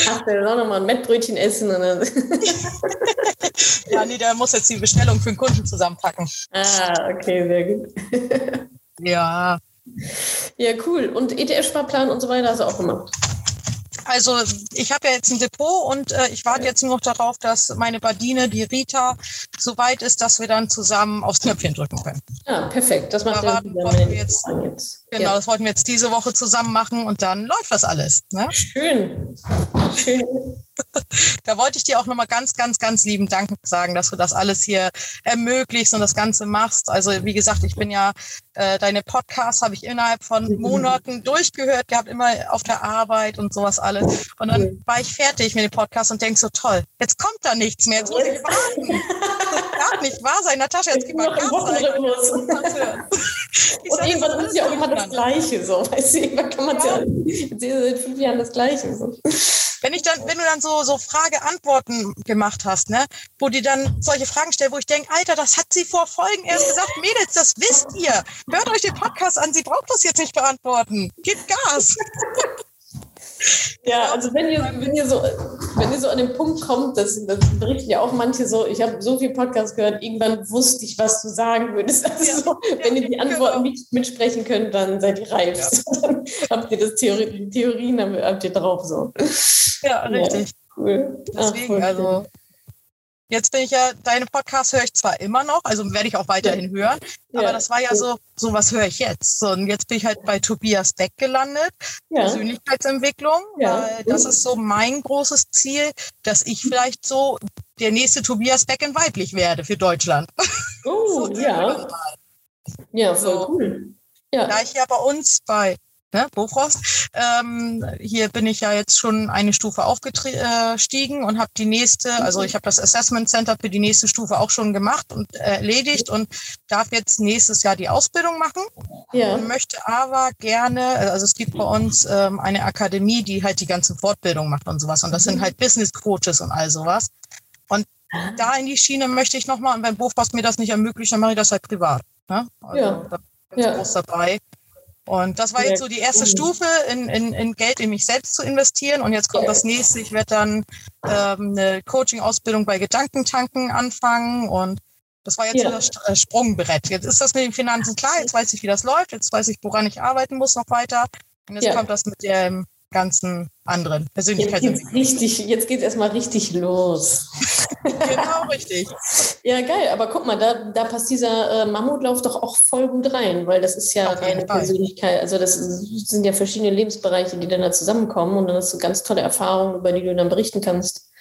Speaker 1: Ach, der will auch nochmal ein Mettbrötchen essen.
Speaker 3: ja, nee, der muss jetzt die Bestellung für den Kunden zusammenpacken.
Speaker 1: Ah, okay, sehr gut.
Speaker 3: ja.
Speaker 1: Ja, cool. Und ETF-Sparplan und so weiter hast du auch gemacht?
Speaker 3: Also ich habe ja jetzt ein Depot und äh, ich warte jetzt nur noch darauf, dass meine Badine, die Rita, so weit ist, dass wir dann zusammen aufs Knöpfchen drücken können.
Speaker 1: Ja, perfekt. Das macht
Speaker 3: da ja jetzt, jetzt. Genau, ja. das wollten wir jetzt diese Woche zusammen machen und dann läuft das alles. Ne?
Speaker 1: Schön. Schön.
Speaker 3: da wollte ich dir auch nochmal ganz, ganz, ganz lieben Dank sagen, dass du das alles hier ermöglichst und das Ganze machst. Also wie gesagt, ich bin ja, äh, deine Podcasts habe ich innerhalb von mhm. Monaten durchgehört gehabt, immer auf der Arbeit und sowas alles. Und dann war ich fertig mit dem Podcast und denk so, toll, jetzt kommt da nichts mehr, jetzt muss ich warten. Das darf nicht wahr sein. Natascha, jetzt gib mal Gas
Speaker 1: Und irgendwann ist ja auch immer das Gleiche so. Weißt du, irgendwann kann man es ja, ja seit fünf Jahren das Gleiche. So.
Speaker 3: Wenn ich dann, wenn du dann so, so Frage-Antworten gemacht hast, ne, wo die dann solche Fragen stellen, wo ich denke, Alter, das hat sie vor Folgen erst gesagt, Mädels, das wisst ihr. Hört euch den Podcast an, sie braucht das jetzt nicht beantworten. Gib Gas.
Speaker 1: Ja, also wenn ihr, wenn ihr so, wenn ihr so an den Punkt kommt, das, das berichten ja auch manche so, ich habe so viel Podcast gehört, irgendwann wusste ich, was du sagen würdest. Also ja, so, wenn ihr die Antworten genau. nicht mitsprechen könnt, dann seid ihr reif. Ja. Dann habt ihr das Theorie, die Theorien habt ihr drauf so.
Speaker 3: Ja, richtig. cool. Deswegen, Ach, also Jetzt bin ich ja, deine Podcasts höre ich zwar immer noch, also werde ich auch weiterhin hören, ja. aber das war ja so, so was höre ich jetzt. So, und jetzt bin ich halt bei Tobias Beck gelandet, ja. Persönlichkeitsentwicklung. Ja. Das ist so mein großes Ziel, dass ich vielleicht so der nächste Tobias Beck in weiblich werde für Deutschland.
Speaker 1: Oh, so, ja. Ja, voll so. cool.
Speaker 3: Ja. Da ich ja bei uns bei ne, Bofrost. Ähm, hier bin ich ja jetzt schon eine Stufe aufgestiegen und habe die nächste, also ich habe das Assessment Center für die nächste Stufe auch schon gemacht und erledigt und darf jetzt nächstes Jahr die Ausbildung machen. Ja. Und möchte aber gerne, also es gibt bei uns ähm, eine Akademie, die halt die ganze Fortbildung macht und sowas. Und das sind mhm. halt Business Coaches und all sowas. Und ah. da in die Schiene möchte ich nochmal, und wenn Bofrost mir das nicht ermöglicht, dann mache ich das halt privat. Ne? Also ja. da bin ich ja. groß dabei. Und das war jetzt so die erste Stufe, in, in, in Geld in mich selbst zu investieren. Und jetzt kommt das nächste. Ich werde dann ähm, eine Coaching-Ausbildung bei Gedankentanken anfangen. Und das war jetzt ja. so das äh, Sprungbrett. Jetzt ist das mit den Finanzen klar. Jetzt weiß ich, wie das läuft. Jetzt weiß ich, woran ich arbeiten muss noch weiter. Und jetzt ja. kommt das mit dem ganzen anderen Persönlichkeitsentwicklung.
Speaker 1: Jetzt geht's, richtig, jetzt geht's erstmal richtig los.
Speaker 3: genau, richtig.
Speaker 1: Ja, geil. Aber guck mal, da, da passt dieser äh, Mammutlauf doch auch voll gut rein, weil das ist ja eine Persönlichkeit. Also das sind ja verschiedene Lebensbereiche, die dann da zusammenkommen und dann hast du ganz tolle Erfahrungen, über die du dann berichten kannst.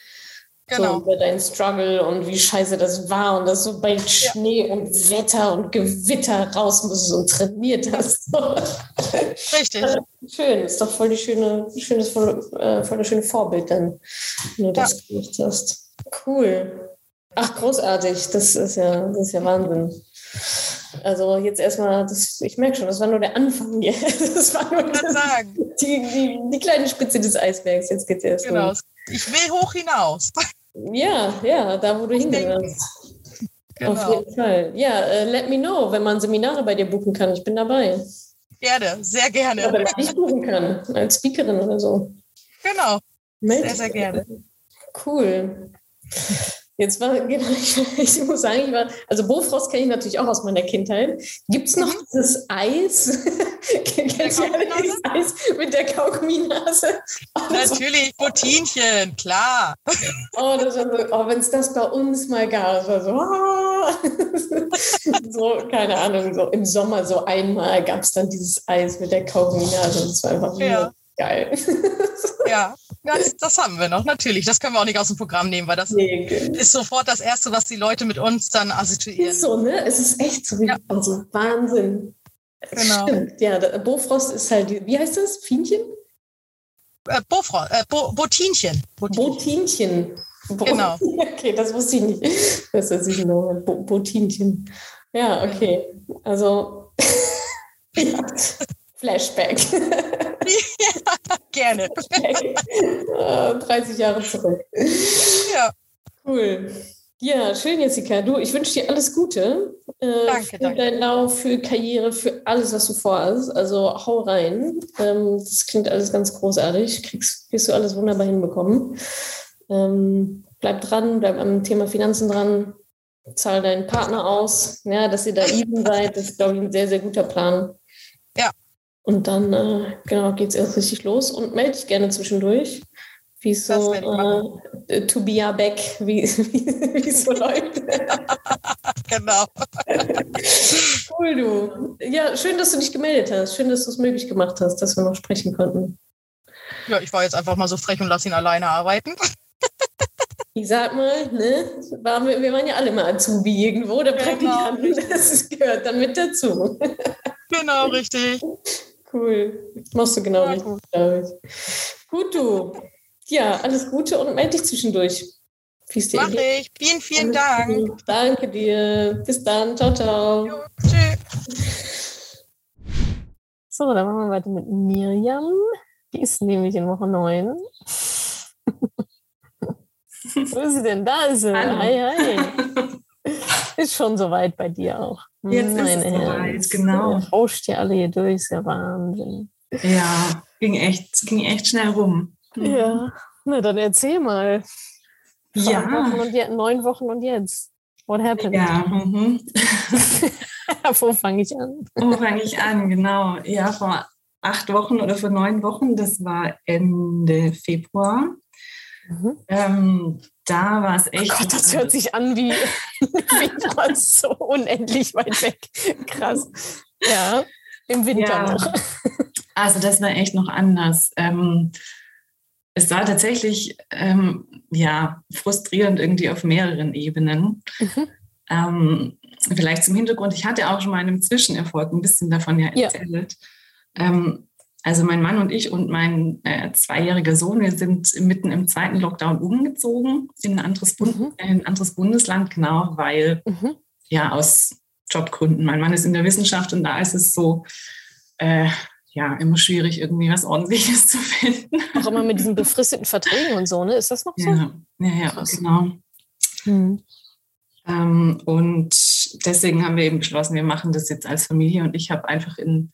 Speaker 1: Genau. So über deinen Struggle und wie scheiße das war und dass du bei Schnee ja. und Wetter und Gewitter raus musst und trainiert hast.
Speaker 3: Richtig.
Speaker 1: Schön, ist doch voll die schöne, schönes, voll, äh, voll das schöne Vorbild dann, wenn du ja. das gemacht hast. Cool. Ach, großartig. Das ist ja, das ist ja Wahnsinn. Also jetzt erstmal, das, ich merke schon, das war nur der Anfang hier. Das war nur das, die, die, die, kleine Spitze des Eisbergs. Jetzt geht es erst
Speaker 3: Genau. Um. Ich will hoch hinaus.
Speaker 1: Ja, ja, da wo du hingehörst. Genau. Auf jeden Fall. Ja, uh, let me know, wenn man Seminare bei dir buchen kann. Ich bin dabei.
Speaker 3: Gerne, sehr gerne.
Speaker 1: Oder wenn ich buchen kann, als Speakerin oder so.
Speaker 3: Genau. Sehr, sehr gerne.
Speaker 1: Cool. Jetzt war, genau, ich, muss sagen, ich war, also Bofrost kenne ich natürlich auch aus meiner Kindheit. Gibt es noch mhm. dieses Eis? Kennst du dieses Eis mit der Kaugumminase?
Speaker 3: Oh, natürlich, so. Botinchen, klar.
Speaker 1: Oh, so, oh wenn es das bei uns mal gab, das war so, oh. so, keine Ahnung, so im Sommer so einmal gab es dann dieses Eis mit der Kaugumminase. Das war einfach ja. geil.
Speaker 3: Ja, das, das, haben wir noch, natürlich. Das können wir auch nicht aus dem Programm nehmen, weil das nee, ist sofort das Erste, was die Leute mit uns dann assoziieren.
Speaker 1: Ist so, ne? Es ist echt so, ja. also Wahnsinn. Genau. Stimmt, ja. Bofrost ist halt, wie heißt das? Fienchen?
Speaker 3: Äh, Bofrost, äh, Bo Botinchen.
Speaker 1: Botinchen. Bo genau. Okay, das wusste ich nicht. Das ist ich noch. Bo Botinchen. Ja, okay. Also, ja. Flashback.
Speaker 3: ja, gerne.
Speaker 1: 30 Jahre zurück.
Speaker 3: Ja.
Speaker 1: Cool. Ja, schön, Jessica. Du, ich wünsche dir alles Gute.
Speaker 3: Äh, danke,
Speaker 1: für
Speaker 3: danke.
Speaker 1: deinen Lauf, für Karriere, für alles, was du vorhast. Also hau rein. Ähm, das klingt alles ganz großartig. Kriegst, wirst du alles wunderbar hinbekommen. Ähm, bleib dran, bleib am Thema Finanzen dran. Zahl deinen Partner aus. Ja, dass ihr da even seid, das ist, glaube ich, ein sehr, sehr guter Plan. Und dann, äh, genau, geht es erst richtig los und melde dich gerne zwischendurch, wie es so äh, to be a back, wie es so läuft.
Speaker 3: genau.
Speaker 1: cool, du. Ja, schön, dass du dich gemeldet hast. Schön, dass du es möglich gemacht hast, dass wir noch sprechen konnten.
Speaker 3: Ja, ich war jetzt einfach mal so frech und lass ihn alleine arbeiten.
Speaker 1: Ich sag mal, ne, waren wir, wir waren ja alle mal Azubi irgendwo, der genau, Praktikant, das gehört dann mit dazu.
Speaker 3: Genau, richtig.
Speaker 1: Cool. Machst du genau ja, richtig, glaube ich. Gut, du. Ja, alles Gute und melde dich zwischendurch.
Speaker 3: Wie's dir Mach geht. ich. Vielen, vielen alles Dank. Gut.
Speaker 1: Danke dir. Bis dann. Ciao, ciao. Jo,
Speaker 3: tschüss.
Speaker 1: So, dann machen wir weiter mit Miriam. Die ist nämlich in Woche 9. Wo ist sie denn? Da ist sie. Hallo. Hi, hi. Ist schon soweit bei dir auch.
Speaker 4: Jetzt Meine ist es soweit, genau.
Speaker 1: Ihr rauscht ja alle hier durch, ist ja Wahnsinn.
Speaker 4: Ja, ging echt, ging echt schnell rum.
Speaker 2: Mhm. Ja, na dann erzähl mal.
Speaker 4: Ja.
Speaker 2: Wochen und je, neun Wochen und jetzt. What happened?
Speaker 4: Ja. Mhm.
Speaker 2: Wo fange ich an?
Speaker 4: Wo fange ich an? Genau. Ja, vor acht Wochen oder vor neun Wochen, das war Ende Februar. Mhm. Ähm, da war es echt.
Speaker 2: Oh Gott, das hört sich an wie Februar so unendlich weit weg. Krass. Ja, im Winter ja. noch.
Speaker 4: Also das war echt noch anders. Ähm, es war tatsächlich ähm, ja frustrierend irgendwie auf mehreren Ebenen. Mhm. Ähm, vielleicht zum Hintergrund, ich hatte auch schon mal einen Zwischenerfolg ein bisschen davon ja erzählt. Ja. Ähm, also mein Mann und ich und mein äh, zweijähriger Sohn, wir sind mitten im zweiten Lockdown umgezogen in ein anderes, Bund mhm. äh, ein anderes Bundesland, genau, weil mhm. ja aus Jobgründen. Mein Mann ist in der Wissenschaft und da ist es so, äh, ja, immer schwierig, irgendwie was Ordentliches zu finden.
Speaker 2: Auch immer mit diesen befristeten Verträgen und so, ne? Ist das noch so?
Speaker 4: Ja, ja, ja genau. Mhm. Ähm, und deswegen haben wir eben beschlossen, wir machen das jetzt als Familie und ich habe einfach in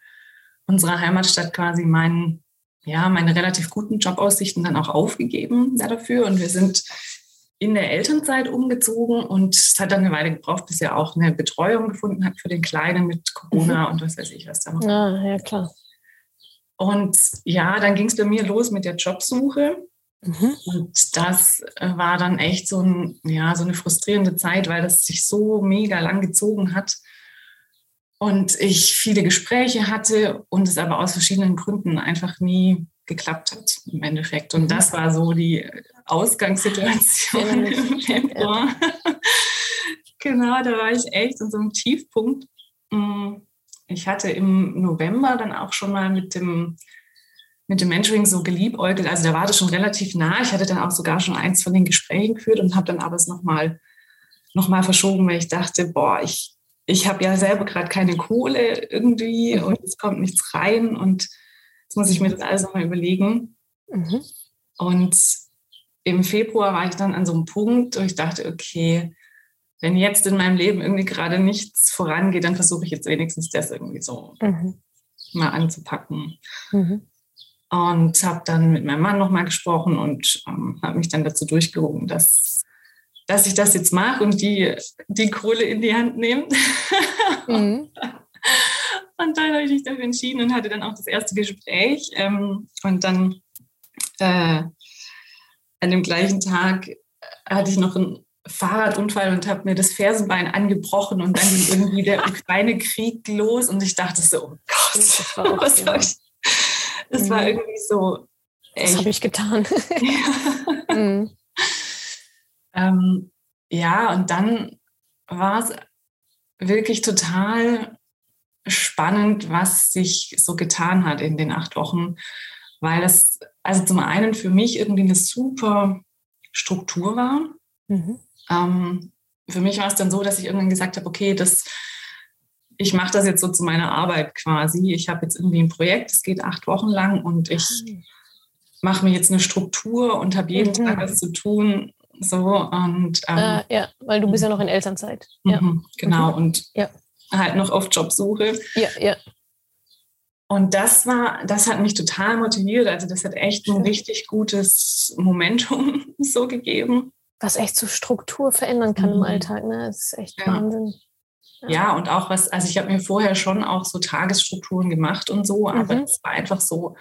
Speaker 4: unserer Heimatstadt quasi meinen, ja, meine relativ guten Jobaussichten dann auch aufgegeben dafür. Und wir sind in der Elternzeit umgezogen und es hat dann eine Weile gebraucht, bis er auch eine Betreuung gefunden hat für den Kleinen mit Corona mhm. und was weiß ich, was da noch.
Speaker 2: Ah, ja, klar.
Speaker 4: Und ja, dann ging es bei mir los mit der Jobsuche. Mhm. Und das äh, war dann echt so, ein, ja, so eine frustrierende Zeit, weil das sich so mega lang gezogen hat und ich viele Gespräche hatte und es aber aus verschiedenen Gründen einfach nie geklappt hat im Endeffekt. Und das war so die Ausgangssituation im Februar. genau, da war ich echt in so einem Tiefpunkt. Mm, ich hatte im November dann auch schon mal mit dem, mit dem Mentoring so geliebäugelt. Also da war das schon relativ nah. Ich hatte dann auch sogar schon eins von den Gesprächen geführt und habe dann aber es nochmal noch mal verschoben, weil ich dachte, boah, ich ich habe ja selber gerade keine Kohle irgendwie mhm. und es kommt nichts rein und jetzt muss ich mir das alles nochmal überlegen. Mhm. Und im Februar war ich dann an so einem Punkt, wo ich dachte, okay, wenn jetzt in meinem Leben irgendwie gerade nichts vorangeht, dann versuche ich jetzt wenigstens das irgendwie so mhm. mal anzupacken. Mhm. Und habe dann mit meinem Mann nochmal gesprochen und ähm, habe mich dann dazu durchgerungen, dass dass ich das jetzt mache und die, die Kohle in die Hand nehme. Mhm. Und dann habe ich mich dafür entschieden und hatte dann auch das erste Gespräch. Ähm, und dann äh, an dem gleichen Tag hatte ich noch einen Fahrradunfall und habe mir das Fersenbein angebrochen und dann ging irgendwie der Ukraine-Krieg los und ich dachte so, oh Gott, was soll ich? Das mhm. war irgendwie so.
Speaker 2: Was habe ich getan?
Speaker 4: Ja. mhm. Ähm, ja, und dann war es wirklich total spannend, was sich so getan hat in den acht Wochen, weil das also zum einen für mich irgendwie eine super Struktur war. Mhm. Ähm, für mich war es dann so, dass ich irgendwann gesagt habe, okay, das, ich mache das jetzt so zu meiner Arbeit quasi. Ich habe jetzt irgendwie ein Projekt, es geht acht Wochen lang und ich ah. mache mir jetzt eine Struktur und habe jeden mhm. Tag was zu tun, so und
Speaker 2: ähm, äh, ja, weil du bist ja noch in Elternzeit. Ja.
Speaker 4: Mhm, genau, und ja. halt noch auf Jobsuche.
Speaker 2: Ja, ja.
Speaker 4: Und das war, das hat mich total motiviert. Also das hat echt ein richtig gutes Momentum so gegeben.
Speaker 2: Was echt so Struktur verändern kann mhm. im Alltag, ne? Das ist echt
Speaker 4: ja.
Speaker 2: Wahnsinn.
Speaker 4: Ja. ja. und auch was, also ich habe mir vorher schon auch so Tagesstrukturen gemacht und so, aber mhm. es war einfach so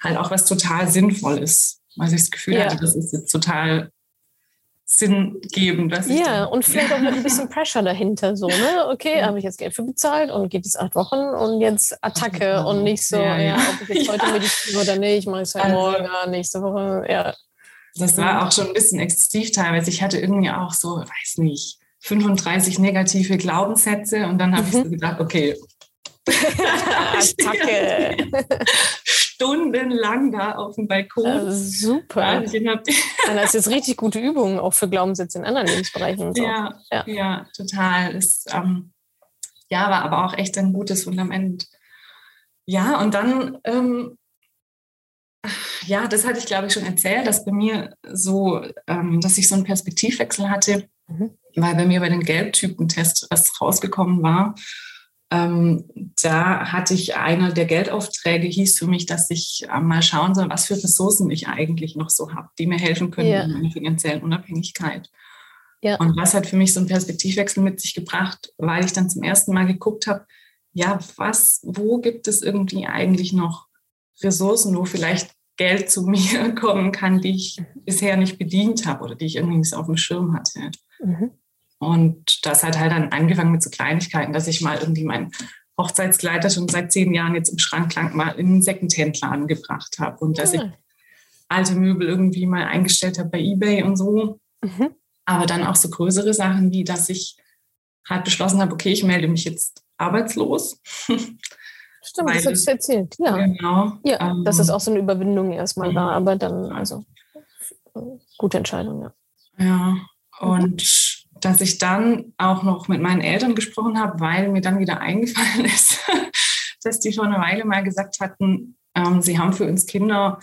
Speaker 4: halt auch was total Sinnvolles. Weil ich das Gefühl ja. hatte, das ist jetzt total Sinn geben. Dass
Speaker 2: ja, und vielleicht auch mit ein bisschen Pressure dahinter. So, ne? Okay, ja. habe ich jetzt Geld für bezahlt und geht es acht Wochen und jetzt Attacke und nicht so, ja, ja. ob ich jetzt heute meditiere oder nicht, mache ich es halt also, morgen, nächste Woche. Ja.
Speaker 4: Das war auch schon ein bisschen exzessiv teilweise. Ich hatte irgendwie auch so, weiß nicht, 35 negative Glaubenssätze und dann habe mhm. ich so gedacht, okay. Attacke stundenlang da auf dem Balkon.
Speaker 2: Äh, super. das ist jetzt richtig gute Übungen auch für Glaubenssätze in anderen Lebensbereichen.
Speaker 4: Und so. ja, ja, ja, total. Das ähm, ja, war aber auch echt ein gutes Fundament. Ja, und dann, ähm, ja, das hatte ich glaube ich schon erzählt, dass bei mir so, ähm, dass ich so einen Perspektivwechsel hatte, mhm. weil bei mir bei den Gelbtypen-Tests was rausgekommen war ähm, da hatte ich einer der Geldaufträge, hieß für mich, dass ich äh, mal schauen soll, was für Ressourcen ich eigentlich noch so habe, die mir helfen können ja. in meiner finanziellen Unabhängigkeit. Ja. Und was hat für mich so einen Perspektivwechsel mit sich gebracht, weil ich dann zum ersten Mal geguckt habe, ja, was, wo gibt es irgendwie eigentlich noch Ressourcen, wo vielleicht Geld zu mir kommen kann, die ich bisher nicht bedient habe oder die ich irgendwie nicht auf dem Schirm hatte. Mhm. Und das hat halt dann angefangen mit so Kleinigkeiten, dass ich mal irgendwie mein Hochzeitskleider schon seit zehn Jahren jetzt im Schrank lang mal in einen Secondhand-Laden gebracht habe und dass ich alte Möbel irgendwie mal eingestellt habe bei Ebay und so. Mhm. Aber dann auch so größere Sachen wie, dass ich halt beschlossen habe, okay, ich melde mich jetzt arbeitslos.
Speaker 1: Stimmt, Weil, das hast du erzählt, ja. Genau. Ja, ähm, dass es auch so eine Überwindung erstmal war, aber dann, also, gute Entscheidung, ja.
Speaker 4: Ja, und dass ich dann auch noch mit meinen Eltern gesprochen habe, weil mir dann wieder eingefallen ist, dass die vor einer Weile mal gesagt hatten, ähm, sie haben für uns Kinder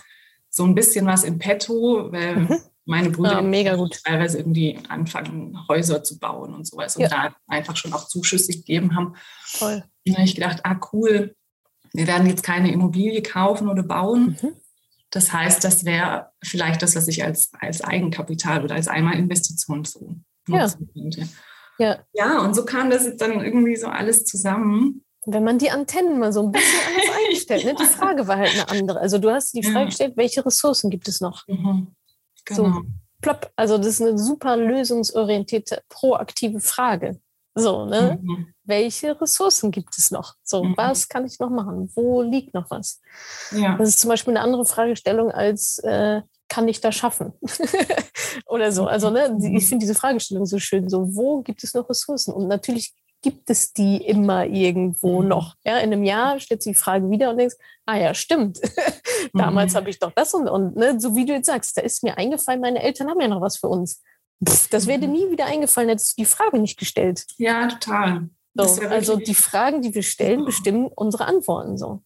Speaker 4: so ein bisschen was im Petto, weil mhm. meine Brüder
Speaker 1: ja, gut.
Speaker 4: teilweise irgendwie anfangen, Häuser zu bauen und sowas und ja. da einfach schon auch Zuschüsse gegeben haben. Toll. Und habe ich gedacht, ah cool, wir werden jetzt keine Immobilie kaufen oder bauen. Mhm. Das heißt, das wäre vielleicht das, was ich als, als Eigenkapital oder als Einmalinvestition so nutzen ja. könnte. Ja. ja, und so kam das jetzt dann irgendwie so alles zusammen.
Speaker 1: Wenn man die Antennen mal so ein bisschen anders einstellt. Ne? Die Frage war halt eine andere. Also du hast die Frage ja. gestellt, welche Ressourcen gibt es noch? Mhm. Genau. So, plopp. Also das ist eine super lösungsorientierte, proaktive Frage. So, ne? Mhm. Welche Ressourcen gibt es noch? So, mhm. was kann ich noch machen? Wo liegt noch was? Ja. Das ist zum Beispiel eine andere Fragestellung als äh, kann ich das schaffen? Oder so. Also, ne, ich mhm. finde diese Fragestellung so schön. So, wo gibt es noch Ressourcen? Und natürlich gibt es die immer irgendwo mhm. noch. Ja, in einem Jahr stellt sich die Frage wieder und denkst, ah ja, stimmt. Damals mhm. habe ich doch das und, und ne, so wie du jetzt sagst, da ist mir eingefallen, meine Eltern haben ja noch was für uns. Das wäre dir nie wieder eingefallen, hättest du die Frage nicht gestellt.
Speaker 4: Ja, total.
Speaker 1: So, also die Fragen, die wir stellen, bestimmen unsere Antworten so.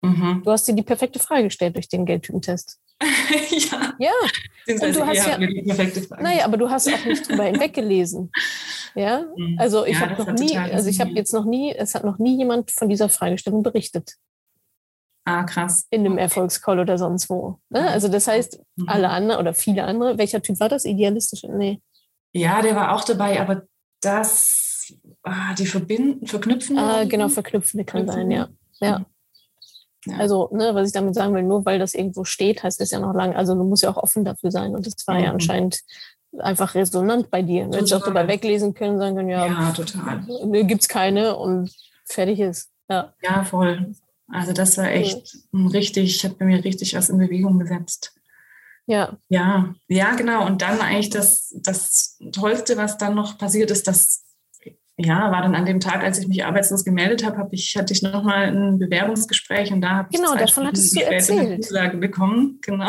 Speaker 1: Mhm. Du hast dir die perfekte Frage gestellt durch den Geldtypentest. ja. Ja. Und du hast ja, die perfekte Frage. Naja, aber du hast auch nicht drüber hinweggelesen. Ja. Mhm. Also ich ja, habe noch nie, also ich habe jetzt noch nie, es hat noch nie jemand von dieser Fragestellung berichtet.
Speaker 4: Ah, krass.
Speaker 1: In einem Erfolgscall oder sonst wo. Ne? Also das heißt, mhm. alle anderen oder viele andere, welcher Typ war das? Idealistisch? Nee.
Speaker 4: Ja, der war auch dabei, aber das, ah, die verbinden, verknüpfen.
Speaker 1: Ah, genau, verknüpfen kann sein, ja. Ja. ja. Also, ne, was ich damit sagen will, nur weil das irgendwo steht, heißt das ja noch lange, also du musst ja auch offen dafür sein. Und das war mhm. ja anscheinend einfach resonant bei dir. Du hättest auch dabei weglesen können, sagen können, ja,
Speaker 4: ja total.
Speaker 1: gibt es keine und fertig ist. Ja,
Speaker 4: ja voll. Also das war echt mhm. richtig, hat bei mir richtig was in Bewegung gesetzt. Ja. Ja, ja, genau. Und dann eigentlich das, das Tollste, was dann noch passiert ist, dass ja, war dann an dem Tag, als ich mich arbeitslos gemeldet habe, hab ich, hatte ich nochmal ein Bewerbungsgespräch und da habe
Speaker 1: ich genau, davon hattest du erzählt.
Speaker 4: Zusage bekommen. Genau.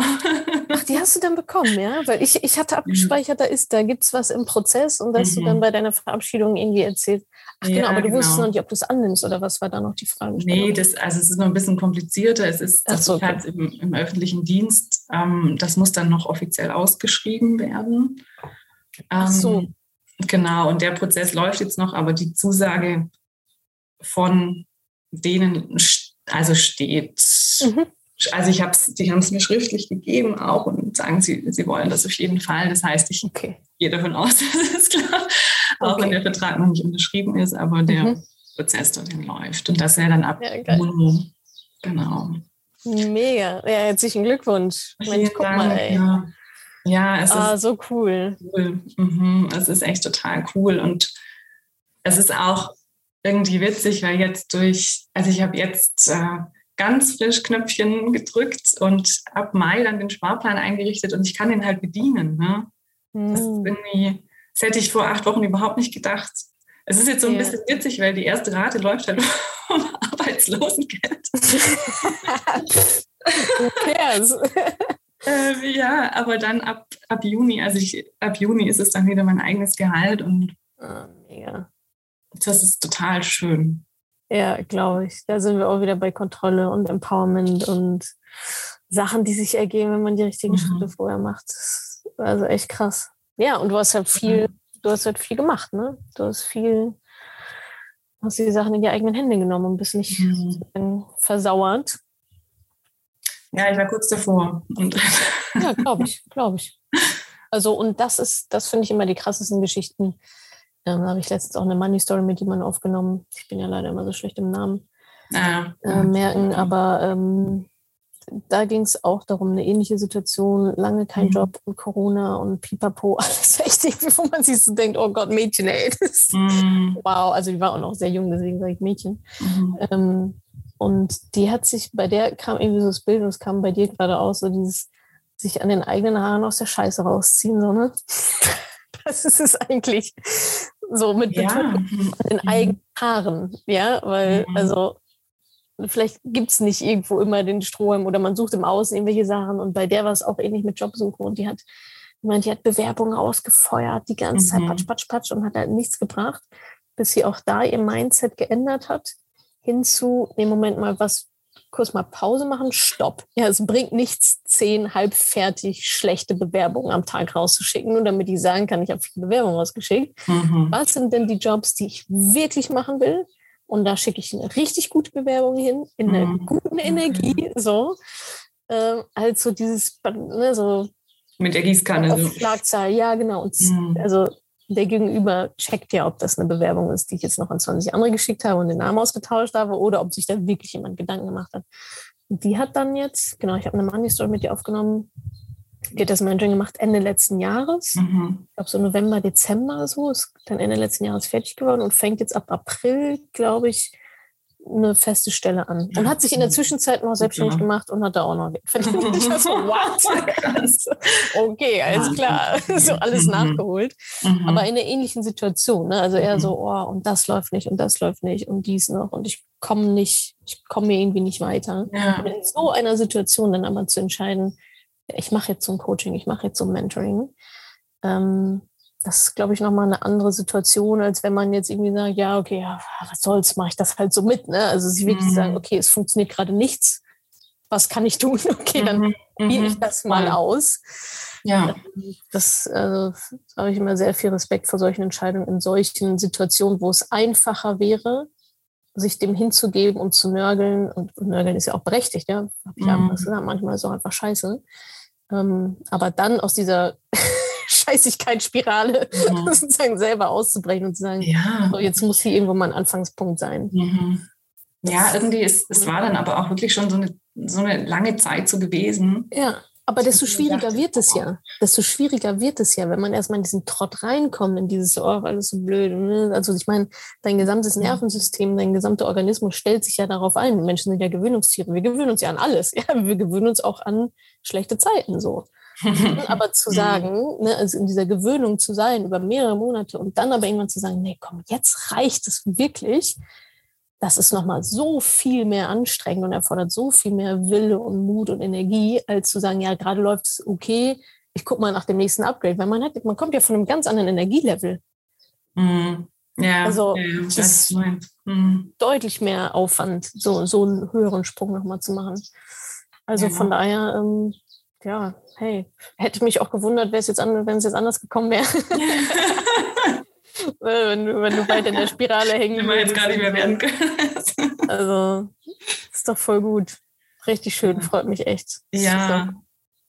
Speaker 1: Ach, die hast du dann bekommen, ja? Weil ich, ich hatte abgespeichert, da ist, da gibt es was im Prozess und da hast mhm. du dann bei deiner Verabschiedung irgendwie erzählt. Ach genau, ja, aber du genau. wusstest noch nicht, ob du es annimmst oder was war da noch die Frage?
Speaker 4: Nee, das, also es ist noch ein bisschen komplizierter. Es ist das so, okay. im, im, öffentlichen Dienst, ähm, das muss dann noch offiziell ausgeschrieben werden. Ähm, Ach so. Ähm, Genau, und der Prozess läuft jetzt noch, aber die Zusage von denen also steht. Mhm. Also ich hab's, die haben es mir schriftlich gegeben auch und sagen, sie, sie wollen das auf jeden Fall. Das heißt, ich okay. gehe davon aus, das ist klar, auch wenn der Vertrag noch nicht unterschrieben ist, aber der mhm. Prozess dorthin läuft. Und das wäre dann ab ja, Juni. Genau.
Speaker 1: Mega. Ja, herzlichen Glückwunsch. Mensch, guck Dank, mal, ey. Ja.
Speaker 4: Ja,
Speaker 1: es ah, ist so cool.
Speaker 4: cool. Mhm. Es ist echt total cool und es ist auch irgendwie witzig, weil jetzt durch, also ich habe jetzt äh, ganz frisch Knöpfchen gedrückt und ab Mai dann den Sparplan eingerichtet und ich kann den halt bedienen. Ne? Mhm. Das ist hm. irgendwie, das hätte ich vor acht Wochen überhaupt nicht gedacht. Es ist jetzt so ein yeah. bisschen witzig, weil die erste Rate läuft halt um Arbeitslosengeld. Who cares? Äh, ja, aber dann ab, ab Juni, also ich, ab Juni ist es dann wieder mein eigenes Gehalt und
Speaker 1: ah, mega.
Speaker 4: das ist total schön.
Speaker 1: Ja, glaube ich. Da sind wir auch wieder bei Kontrolle und Empowerment und Sachen, die sich ergeben, wenn man die richtigen mhm. Schritte vorher macht. Also echt krass. Ja, und du hast halt viel, mhm. du hast halt viel gemacht, ne? Du hast viel hast die Sachen in die eigenen Hände genommen und bist nicht mhm. versauert.
Speaker 4: Ja, ich war kurz davor.
Speaker 1: Ja, glaube ich, glaube ich. Also, und das ist, das finde ich immer die krassesten Geschichten. Ähm, da habe ich letztens auch eine Money Story mit jemandem aufgenommen. Ich bin ja leider immer so schlecht im Namen ah, äh, merken, aber ähm, da ging es auch darum, eine ähnliche Situation, lange kein mhm. Job und Corona und Pipapo, alles echt irgendwie, wo man sich so denkt, oh Gott, Mädchen, ey. Das, mhm. Wow, also die war auch noch sehr jung, deswegen sage ich Mädchen. Mhm. Ähm, und die hat sich, bei der kam irgendwie so das Bild und es kam bei dir gerade aus, so dieses sich an den eigenen Haaren aus der Scheiße rausziehen, so, ne? Das ist es eigentlich so mit ja. an den mhm. eigenen Haaren, ja, weil, mhm. also vielleicht gibt es nicht irgendwo immer den Strom oder man sucht im Außen irgendwelche Sachen und bei der war es auch ähnlich mit Jobsuche und die hat, ich meine, die hat Bewerbungen ausgefeuert, die ganze Zeit mhm. patsch, patsch, patsch und hat halt nichts gebracht, bis sie auch da ihr Mindset geändert hat, hinzu, im Moment mal was, kurz mal Pause machen, stopp. Ja, es bringt nichts, zehn halbfertig schlechte Bewerbungen am Tag rauszuschicken, nur damit ich sagen kann, ich habe viele Bewerbungen rausgeschickt. Mhm. Was sind denn die Jobs, die ich wirklich machen will? Und da schicke ich eine richtig gute Bewerbung hin, in einer mhm. guten Energie, so. Ähm, also dieses, ne, so.
Speaker 4: Mit der Gießkanne.
Speaker 1: Auf Schlagzahl, ja, genau. Und mhm. also der Gegenüber checkt ja, ob das eine Bewerbung ist, die ich jetzt noch an 20 andere geschickt habe und den Namen ausgetauscht habe oder ob sich da wirklich jemand Gedanken gemacht hat. Die hat dann jetzt, genau, ich habe eine Money Story mit ihr aufgenommen, die hat das Mentoring gemacht Ende letzten Jahres. Mhm. Ich glaube so November, Dezember so. Ist dann Ende letzten Jahres fertig geworden und fängt jetzt ab April, glaube ich, eine feste Stelle an. Und hat sich in der Zwischenzeit noch selbstständig ja. gemacht und hat da auch noch verdient. so, what? okay, alles klar. so alles mhm. nachgeholt. Mhm. Aber in einer ähnlichen Situation. Ne? Also eher so, oh, und das läuft nicht und das läuft nicht und dies noch und ich komme nicht, ich komme mir irgendwie nicht weiter. Ja. Und in so einer Situation dann aber zu entscheiden, ich mache jetzt so ein Coaching, ich mache jetzt so ein Mentoring. Ähm, das ist, glaube ich, nochmal eine andere Situation, als wenn man jetzt irgendwie sagt, ja, okay, ja, was soll's, mache ich das halt so mit. Ne? Also sich wirklich mhm. sagen, okay, es funktioniert gerade nichts, was kann ich tun? Okay, dann mhm. probiere mhm. ich das mal aus. Ja. Ähm, das also, habe ich immer sehr viel Respekt vor solchen Entscheidungen in solchen Situationen, wo es einfacher wäre, sich dem hinzugeben und zu nörgeln. Und, nörgeln ist ja auch berechtigt, ja. Hab ich mhm. ja manchmal ist auch einfach scheiße. Ähm, aber dann aus dieser Scheißigkeitsspirale mhm. sozusagen selber auszubrechen und zu sagen, ja. so, jetzt muss hier irgendwo mal ein Anfangspunkt sein.
Speaker 4: Mhm. Ja, irgendwie, ist, es war dann aber auch wirklich schon so eine, so eine lange Zeit so gewesen.
Speaker 1: Ja. Aber desto schwieriger wird es ja. Desto schwieriger wird es ja, wenn man erstmal in diesen Trott reinkommt, in dieses, oh, alles so blöd. Ne? Also ich meine, dein gesamtes Nervensystem, dein gesamter Organismus stellt sich ja darauf ein. Menschen sind ja Gewöhnungstiere. Wir gewöhnen uns ja an alles. Ja? Wir gewöhnen uns auch an schlechte Zeiten so. aber zu sagen, ne, also in dieser Gewöhnung zu sein über mehrere Monate und dann aber irgendwann zu sagen, nee, komm, jetzt reicht es wirklich, das ist nochmal so viel mehr anstrengend und erfordert so viel mehr Wille und Mut und Energie, als zu sagen, ja, gerade läuft es okay, ich gucke mal nach dem nächsten Upgrade, weil man hat, man kommt ja von einem ganz anderen Energielevel. Mhm. Ja, also ja, das ist mhm. deutlich mehr Aufwand, so, so einen höheren Sprung nochmal zu machen. Also ja. von daher, ähm, ja, hey, hätte mich auch gewundert, wenn es jetzt anders gekommen wäre. wenn, du, wenn du weiter in der Spirale hängen
Speaker 4: Wenn wir jetzt gar nicht mehr werden können.
Speaker 1: also, ist doch voll gut. Richtig schön, freut mich echt.
Speaker 4: Ja, Super.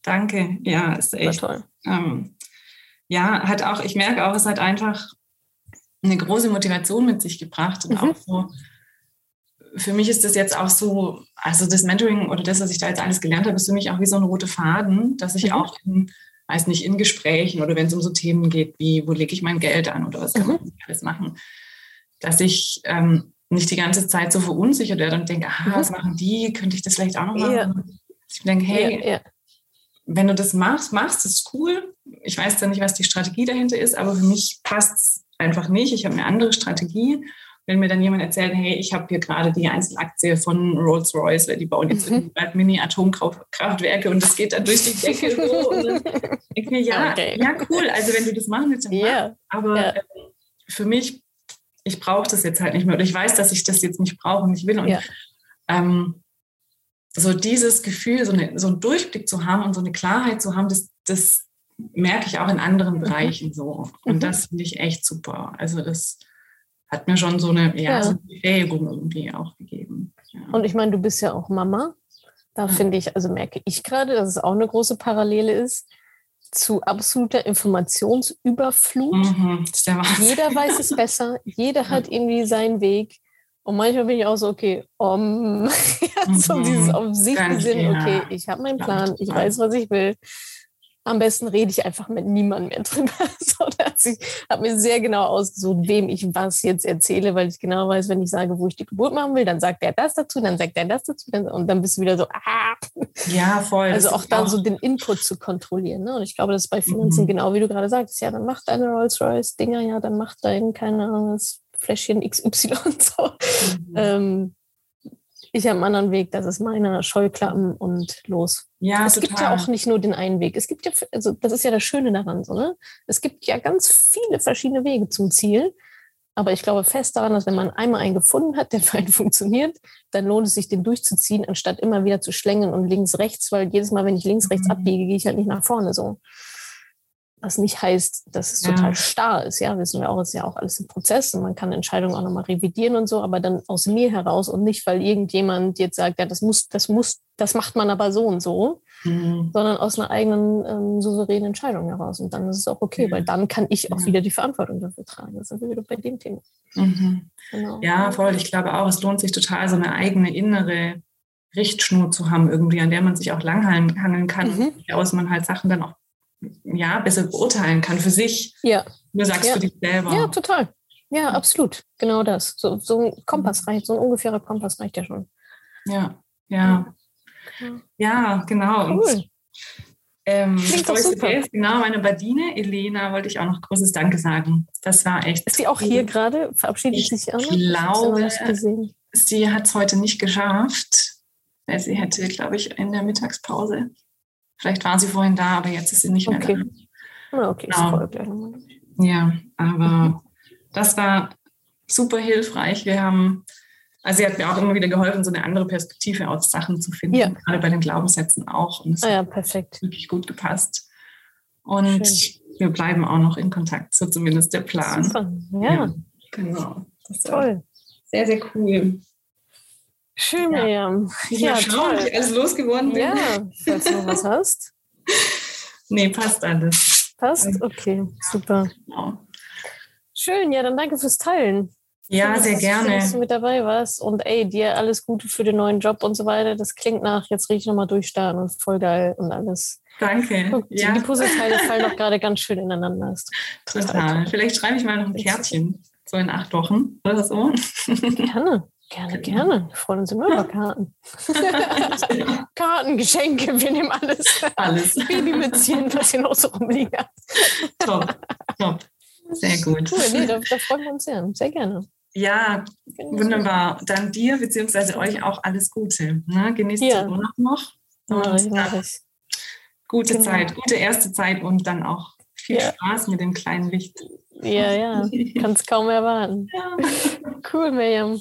Speaker 4: danke. Ja, ist echt toll. Ähm, ja, hat auch, ich merke auch, es hat einfach eine große Motivation mit sich gebracht und mhm. auch so für mich ist das jetzt auch so, also das Mentoring oder das, was ich da jetzt alles gelernt habe, ist für mich auch wie so ein roter Faden, dass ich mhm. auch in weiß nicht, in Gesprächen oder wenn es um so Themen geht, wie wo lege ich mein Geld an oder was kann man mhm. alles machen, dass ich ähm, nicht die ganze Zeit so verunsichert werde und denke, aha, mhm. was machen die? Könnte ich das vielleicht auch noch machen? Ja. Ich denke, hey, ja, ja. wenn du das machst, machst, das ist cool. Ich weiß dann nicht, was die Strategie dahinter ist, aber für mich passt es einfach nicht. Ich habe eine andere Strategie wenn mir dann jemand erzählt, hey, ich habe hier gerade die Einzelaktie von Rolls-Royce, die bauen jetzt mhm. Mini-Atomkraftwerke und das geht dann durch die Decke so. Und dann denke ich mir, ja, okay. ja, cool, also wenn du das machen willst, dann yeah. mach. Aber yeah. äh, für mich, ich brauche das jetzt halt nicht mehr oder ich weiß, dass ich das jetzt nicht brauche und nicht will. Und yeah. ähm, so dieses Gefühl, so, eine, so einen Durchblick zu haben und so eine Klarheit zu haben, das, das merke ich auch in anderen mhm. Bereichen so. Und mhm. das finde ich echt super. Also das hat mir schon so eine, ja, ja. So eine Befähigung irgendwie auch gegeben. Ja.
Speaker 1: Und ich meine, du bist ja auch Mama. Da finde ich, also merke ich gerade, dass es auch eine große Parallele ist zu absoluter Informationsüberflut. Mhm, jeder weiß es besser, jeder hat irgendwie seinen Weg. Und manchmal bin ich auch so, okay, um, so mhm, dieses auf sich Sinn, okay, ich habe meinen Plan, ich weiß, was ich will am besten rede ich einfach mit niemandem mehr drüber. so, ich habe mir sehr genau ausgesucht, wem ich was jetzt erzähle, weil ich genau weiß, wenn ich sage, wo ich die Geburt machen will, dann sagt der das dazu, dann sagt der das dazu und dann bist du wieder so, ah.
Speaker 4: Ja, voll.
Speaker 1: Also auch dann auch so den Input zu kontrollieren. Ne? Und ich glaube, das ist bei Finanzen mhm. genau wie du gerade sagst. Ja, dann macht deine Rolls-Royce-Dinger, ja, dann macht dein, keine Ahnung, das Fläschchen XY und so. Mhm. Ähm, ich habe einen anderen Weg, das ist meiner, Scheuklappen und los. Ja, es total. gibt ja auch nicht nur den einen Weg. Es gibt ja, also das ist ja das Schöne daran, so, ne? Es gibt ja ganz viele verschiedene Wege zum Ziel. Aber ich glaube fest daran, dass wenn man einmal einen gefunden hat, der für einen funktioniert, dann lohnt es sich, den durchzuziehen, anstatt immer wieder zu schlängeln und links, rechts, weil jedes Mal, wenn ich links, rechts mhm. abbiege, gehe ich halt nicht nach vorne so. Was nicht heißt, dass es ja. total starr ist. Ja, wissen wir auch, es ist ja auch alles ein Prozess und man kann Entscheidungen auch nochmal revidieren und so, aber dann aus mir heraus und nicht, weil irgendjemand jetzt sagt, ja, das muss, das muss, das macht man aber so und so, mhm. sondern aus einer eigenen ähm, souveränen Entscheidung heraus. Und dann ist es auch okay, mhm. weil dann kann ich auch ja. wieder die Verantwortung dafür tragen. Das sind wir wieder bei dem Thema.
Speaker 4: Mhm. Genau. Ja, voll. Ich glaube auch, es lohnt sich total, so eine eigene innere Richtschnur zu haben, irgendwie, an der man sich auch langhangeln kann, mhm. aus man halt Sachen dann auch ja, besser beurteilen kann für sich.
Speaker 1: Ja.
Speaker 4: Nur sagst
Speaker 1: ja.
Speaker 4: du dich selber.
Speaker 1: Ja, total. Ja, absolut. Genau das. So, so ein Kompass reicht, so ein ungefährer Kompass reicht ja schon.
Speaker 4: Ja, ja. Ja, genau. Cool. Und, ähm, Details, genau, meine Badine, Elena, wollte ich auch noch großes Danke sagen. Das war echt.
Speaker 1: Ist sie auch hier gerade? Verabschiedet ich sich
Speaker 4: auch? Ich glaube, sie hat es heute nicht geschafft, weil sie hätte, glaube ich, in der Mittagspause Vielleicht war sie vorhin da, aber jetzt ist sie nicht mehr
Speaker 1: okay.
Speaker 4: da.
Speaker 1: Ja, okay, genau.
Speaker 4: Ja, aber das war super hilfreich. Wir haben, also sie hat mir auch immer wieder geholfen, so eine andere Perspektive aus Sachen zu finden, ja. gerade bei den Glaubenssätzen auch.
Speaker 1: Und es ah, ja, perfekt.
Speaker 4: hat wirklich gut gepasst. Und Schön. wir bleiben auch noch in Kontakt, so zumindest der Plan.
Speaker 1: Super, ja. ja
Speaker 4: genau.
Speaker 1: Das Toll.
Speaker 4: Sehr, sehr cool.
Speaker 1: Schön, ja. Miriam.
Speaker 4: Ja, toll. Ich alles losgeworden bin.
Speaker 1: Ja, falls du noch was hast.
Speaker 4: Nee, passt alles.
Speaker 1: Passt? Okay, super. Genau. Schön, ja, dann danke fürs Teilen.
Speaker 4: Ja, Schön, sehr gerne.
Speaker 1: Dass du mit dabei warst. Und ey, dir alles Gute für den neuen Job und so weiter. Das klingt nach, jetzt rieche ich nochmal durchstarten und voll geil und alles.
Speaker 4: Danke.
Speaker 1: Guck, ja. Die Puzzleteile fallen doch gerade ganz schön ineinander.
Speaker 4: Total. Total. Vielleicht schreibe ich mal noch ein Kärtchen. So in acht Wochen oder so.
Speaker 1: Gerne. Gerne, gerne. Wir freuen uns immer über Karten. Karten, Geschenke, wir nehmen alles.
Speaker 4: Alles.
Speaker 1: Babymützchen, was hier noch so rumliegt.
Speaker 4: Top, top. Sehr gut.
Speaker 1: Cool, nee, da, da freuen wir uns sehr. Sehr gerne.
Speaker 4: Ja, wunderbar. Dann dir bzw. euch auch alles Gute. Ne? Genießt ja. den Urlaub noch.
Speaker 1: Und ich.
Speaker 4: Gute genau. Zeit, gute erste Zeit und dann auch viel ja. Spaß mit dem kleinen Licht.
Speaker 1: Ja, ja, kann es kaum erwarten. Ja. Cool, Miriam.